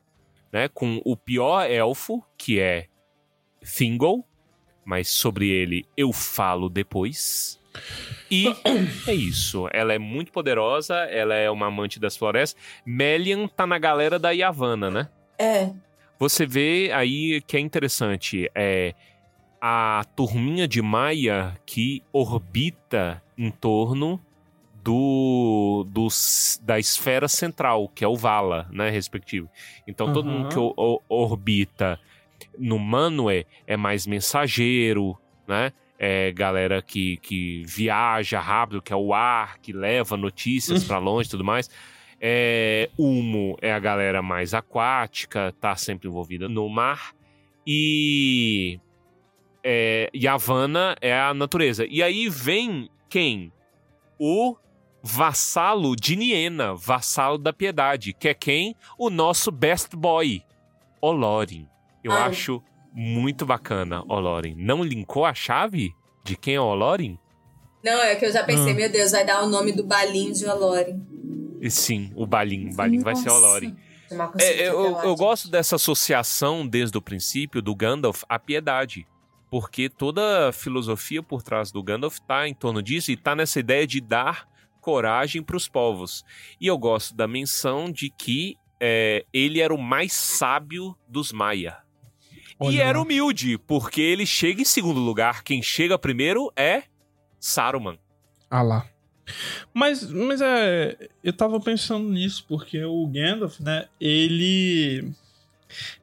né? Com o pior elfo, que é Thingol, mas sobre ele eu falo depois. E é isso. Ela é muito poderosa, ela é uma amante das florestas. Melian tá na galera da Yavanna, né? É. Você vê aí que é interessante, é a turminha de Maia que orbita em torno do, dos- da esfera central, que é o Vala, né, respectivo. Então todo Aham. mundo que o- o- orbita no Manwë é mais mensageiro, né? É galera que, que viaja rápido, que é o ar, que leva notícias pra longe e tudo mais. É, Humo é a galera mais aquática, tá sempre envolvida no mar. E é, é a natureza. E aí vem quem? O vassalo de Niena, vassalo da piedade, que é quem? O nosso best boy, Olorin. Eu Ah. acho muito bacana, Olorin. Não linkou a chave de quem é Olorin? Não, é que eu já pensei, Ah. meu Deus, vai dar o nome do balinho de Olore. E sim, o Balin. O Balin vai ser Olorin. É, eu, eu gente. gosto dessa associação desde o princípio do Gandalf à piedade. Porque toda a filosofia por trás do Gandalf tá em torno disso e tá nessa ideia de dar coragem para os povos. E eu gosto da menção de que é, ele era o mais sábio dos Maia. E Olha era lá. humilde, porque ele chega em segundo lugar. Quem chega primeiro é Saruman. Ah lá. Mas, mas é. Eu tava pensando nisso, porque o Gandalf, né? Ele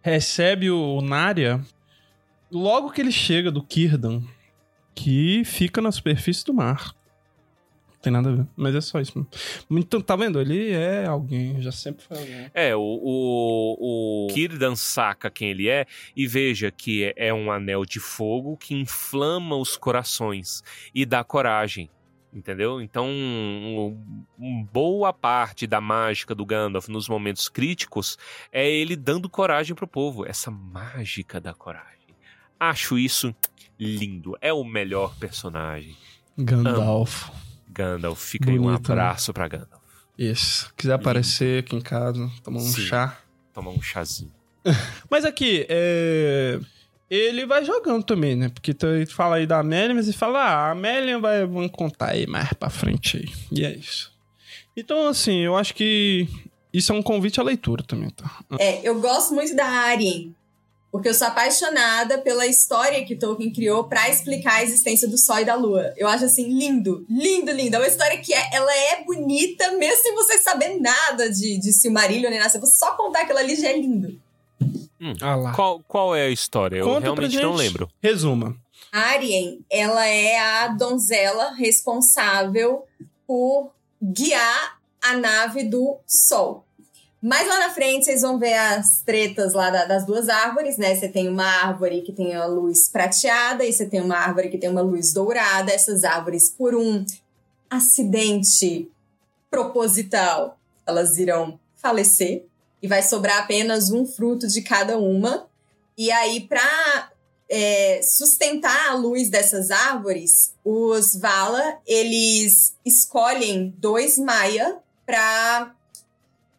recebe o Narya logo que ele chega do Círdan, que fica na superfície do mar. Tem nada a ver, mas é só isso. Então, tá vendo? Ele é alguém, já sempre foi alguém. É, o, o, o Círdan saca quem ele é e veja que é- é um anel de fogo que inflama os corações e dá coragem. Entendeu? Então, boa parte da mágica do Gandalf nos momentos críticos é ele dando coragem pro povo. Essa mágica da coragem. Acho isso lindo. É o melhor personagem. Gandalf. Amo. Gandalf. Fica aí um né? abraço pra Gandalf. Isso. Quiser aparecer aqui em casa, tomar um Sim. chá. Tomar um chazinho. Mas aqui, é... ele vai jogando também, né? Porque tu fala aí da Amélia, mas ele fala, ah, a Amélia vai vamos contar aí mais pra frente aí. E é isso. Então, assim, eu acho que isso é um convite à leitura também, tá? É, eu gosto muito da Arien, porque eu sou apaixonada pela história que Tolkien criou pra explicar a existência do Sol e da Lua. Eu acho assim lindo, lindo, lindo. É uma história que é, ela é bonita, mesmo sem você saber nada de, de Silmarillion nem nada. Se você só contar aquilo ali já é lindo. Ah lá. Qual, qual é a história? Eu Conta pra realmente não lembro. Resuma. A Arien, ela é a donzela responsável por guiar a nave do Sol. Mais lá na frente, vocês vão ver as tretas lá da- das duas árvores, né? Você tem uma árvore que tem a luz prateada e você tem uma árvore que tem uma luz dourada. Essas árvores, por um acidente proposital, elas irão falecer e vai sobrar apenas um fruto de cada uma. E aí, para é, sustentar a luz dessas árvores, os Vala, eles escolhem dois Maia para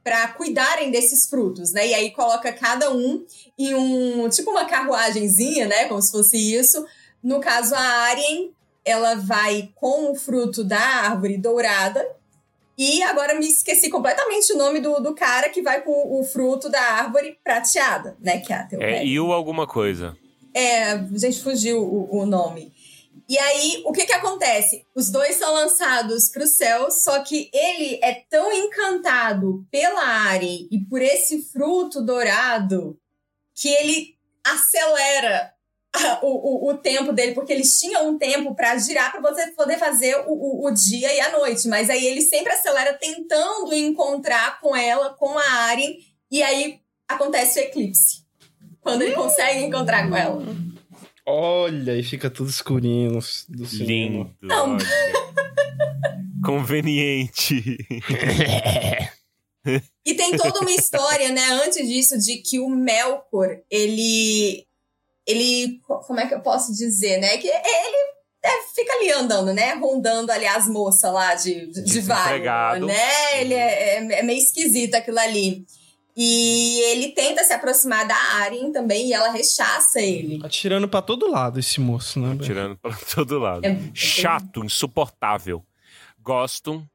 para cuidarem desses frutos, né? E aí coloca cada um em um, tipo uma carruagenzinha, né? Como se fosse isso. No caso, a Arien, ela vai com o fruto da árvore dourada. E agora me esqueci completamente o nome do, do cara que vai com o fruto da árvore prateada, né? Que é a É Theopeia. Il alguma coisa. É, gente fugiu o, o nome. E aí, o que que acontece? Os dois são lançados para o céu, só que ele é tão encantado pela Arien e por esse fruto dourado que ele acelera o, o, o tempo dele, porque eles tinham um tempo para girar para você poder fazer o, o, o dia e a noite. Mas aí ele sempre acelera tentando encontrar com ela, com a Arien, e aí acontece o eclipse. Quando ele consegue encontrar com ela. Olha, e fica tudo escurinho do cinema. Lindo. Não. Conveniente. E tem toda uma história, né, antes disso, de que o Melkor, ele. Ele. Como é que eu posso dizer, né? Que ele é, fica ali andando, né? Rondando ali as moças lá de, de, de Desempregado. né? Ele é, é- é meio esquisito aquilo ali. E ele tenta se aproximar da Aryen também e ela rechaça ele. Atirando pra todo lado esse moço, né? velho? Tirando pra todo lado. É- Chato, insuportável. Gosto.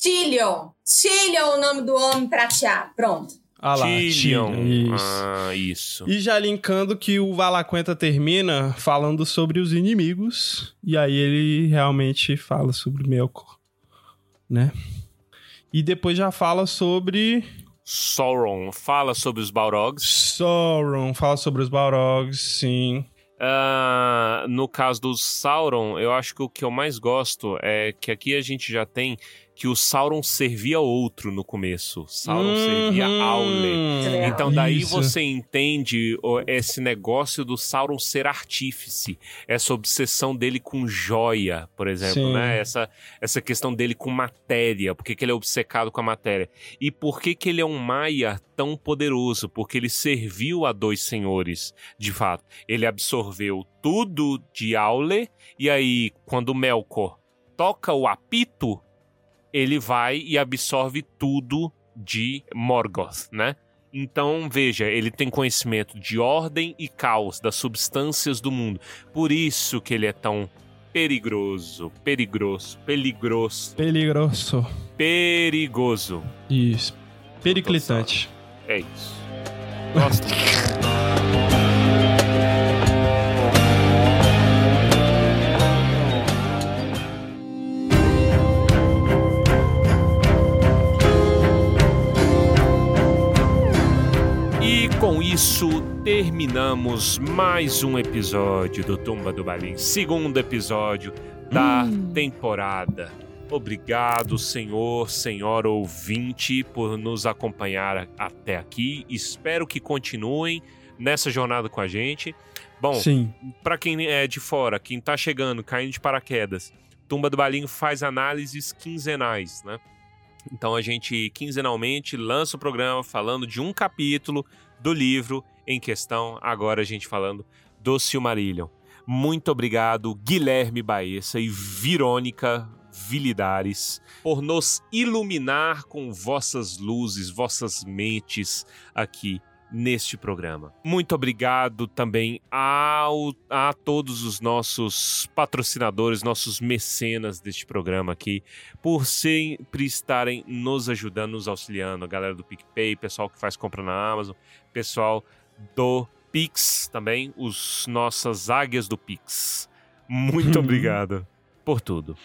Tylion! Tylion, o nome do homem prateado. Pronto. Ah lá. Tyrion, isso. Ah, isso. E já linkando que o Valaquenta termina falando sobre os inimigos. E aí ele realmente fala sobre Melkor, né? E depois já fala sobre Sauron fala sobre os Balrogs. Sauron, fala sobre os Balrogs, sim. Ah, no caso do Sauron, eu acho que o que eu mais gosto é que aqui a gente já tem que o Sauron servia outro no começo. Sauron servia Uhum. Aule. Então daí Isso. você entende esse negócio do Sauron ser artífice, essa obsessão dele com joia, por exemplo, Sim. né? Essa, essa questão dele com matéria, por que que ele é obcecado com a matéria? E por que que ele é um Maia tão poderoso? Porque ele serviu a dois senhores, de fato. Ele absorveu tudo de Aule, e aí quando Melkor toca o apito, ele vai e absorve tudo de Morgoth, né? Então, veja, ele tem conhecimento de ordem e caos, das substâncias do mundo. Por isso que ele é tão perigoso, perigoso, peligroso, Peligroso. perigoso. Isso. Periclitante. É isso. Gosto com isso terminamos mais um episódio do Tumba do Balim, segundo episódio da temporada. Obrigado, senhor, senhora ouvinte, por nos acompanhar até aqui. Espero que continuem nessa jornada com a gente. Bom, para quem é de fora, quem tá chegando, caindo de paraquedas, Tumba do Balim faz análises quinzenais, né? Então a gente quinzenalmente lança o programa falando de um capítulo do livro em questão, agora a gente falando do Silmarillion. Muito obrigado, Guilherme Baessa e Verônica Vilidares, por nos iluminar com vossas luzes, vossas mentes aqui neste programa. Muito obrigado também ao, a todos os nossos patrocinadores, nossos mecenas deste programa aqui, por sempre estarem nos ajudando, nos auxiliando. A galera do PicPay, pessoal que faz compra na Amazon, pessoal do Pix também, os nossas águias do Pix. Muito obrigado por tudo.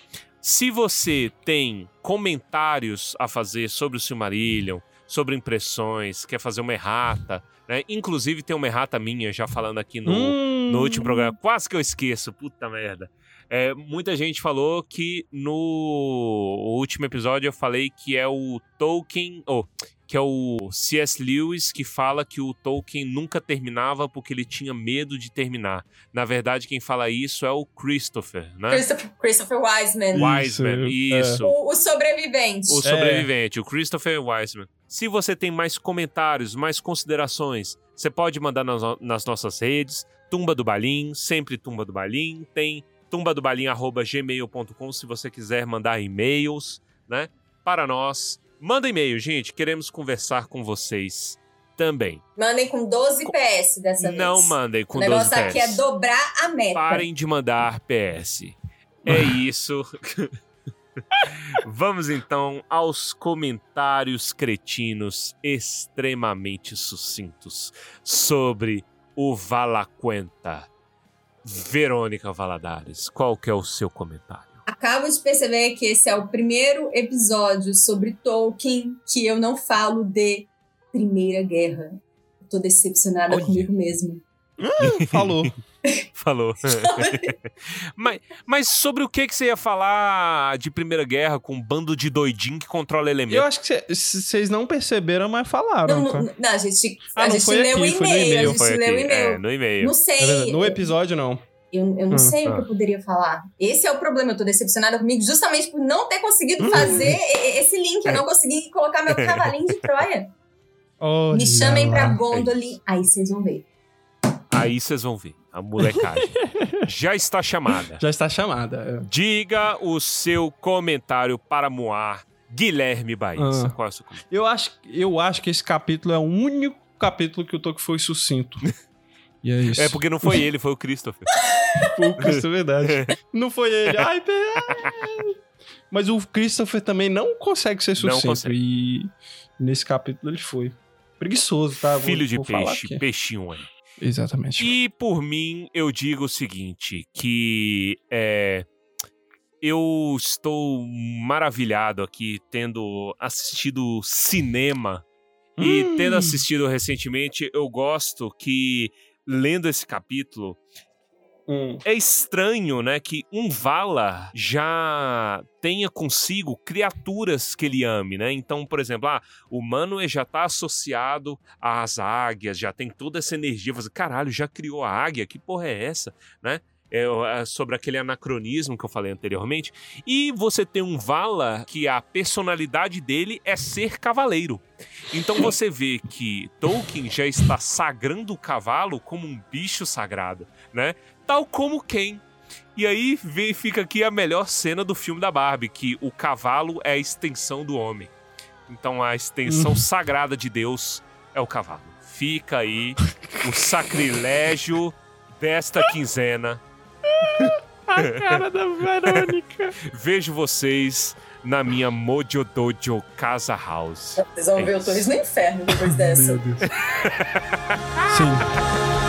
Se você tem comentários a fazer sobre o Silmarillion, sobre impressões, quer fazer uma errata, né? Inclusive tem uma errata minha já falando aqui no, Hum. no último programa. Quase que eu esqueço, puta merda. É, muita gente falou que no último episódio eu falei que é o Tolkien, ou que é o C.S. Lewis que fala que o Tolkien nunca terminava porque ele tinha medo de terminar. Na verdade, quem fala isso é o Christopher, né? Christopher, Christopher Wiseman. Wiseman, Isso, é. isso. O, o sobrevivente. O sobrevivente, o Christopher Wiseman. Se você tem mais comentários, mais considerações, você pode mandar nas, nas nossas redes. Tumba do Balim, sempre Tumba do Balim. Tem tumbadobalim.gmail.com se você quiser mandar e-mails, né? Para nós. Manda e-mail, gente. Queremos conversar com vocês também. Mandem com 12 PS dessa vez. Não mandem com O negócio 12 aqui é PS. dobrar a meta. Parem de mandar PS. É isso. Vamos então aos comentários cretinos extremamente sucintos sobre o Valaquenta. Verônica Valadares, qual que é o seu comentário? Acabo de perceber que esse é o primeiro episódio sobre Tolkien que eu não falo de Primeira Guerra. Eu tô decepcionada Olha. comigo mesmo. Falou. Falou. mas, mas sobre o que, que você ia falar de Primeira Guerra com um bando de doidinho que controla Eu elementos? acho que vocês não perceberam, mas falaram. Não, não, não, a gente, Ah, a não gente foi leu o aqui, foi no e-mail. A gente Foi leu o e-mail. é, no e-mail. Não É sei. verdade, No episódio, não. Eu, eu não Hum, sei o que eu poderia falar. Esse é o problema. Eu tô decepcionada comigo justamente por não ter conseguido Hum. fazer esse link. Eu não consegui colocar meu cavalinho de Troia. Olha Me chamem pra lá. Gondolin. Aí vocês vão ver. Aí vocês vão ver. A molecagem já está chamada. Já está chamada. é. Diga o seu comentário para Moar, Guilherme Baísa. Ah. Qual é o seu comentário? Eu acho, eu acho que esse capítulo é o único capítulo que o Tolkien foi sucinto. E é isso. É porque não foi ele, foi o Christopher. Foi o Christopher, verdade. Não foi ele. Ai, pe- ai. Mas o Christopher também não consegue ser sucinto. consegue. E nesse capítulo ele foi. Preguiçoso, tá? Vou- Filho de vou peixe, peixinho aí. Exatamente. E por mim, eu digo o seguinte: que é, eu estou maravilhado aqui tendo assistido cinema. E Hum. tendo assistido recentemente, eu gosto que, lendo esse capítulo, Hum. é estranho, né, que um Vala já tenha consigo criaturas que ele ame, né? Então, por exemplo, ah, o humano já tá associado às águias, já tem toda essa energia, você, caralho, já criou a águia? Que porra é essa, né? É, sobre aquele anacronismo que eu falei anteriormente. E você tem um Vala que a personalidade dele é ser cavaleiro. Então você vê que Tolkien já está sagrando o cavalo como um bicho sagrado, né? Tal como Ken. E aí vem, fica aqui a melhor cena do filme da Barbie, que o cavalo é a extensão do homem. Então a extensão sagrada de Deus é o cavalo. Fica aí o sacrilégio desta quinzena. A cara da Verônica. Vejo vocês na minha Mojo Dojo Casa House. Vocês vão ver o Torres no inferno depois dessa. Meu Deus. Sim.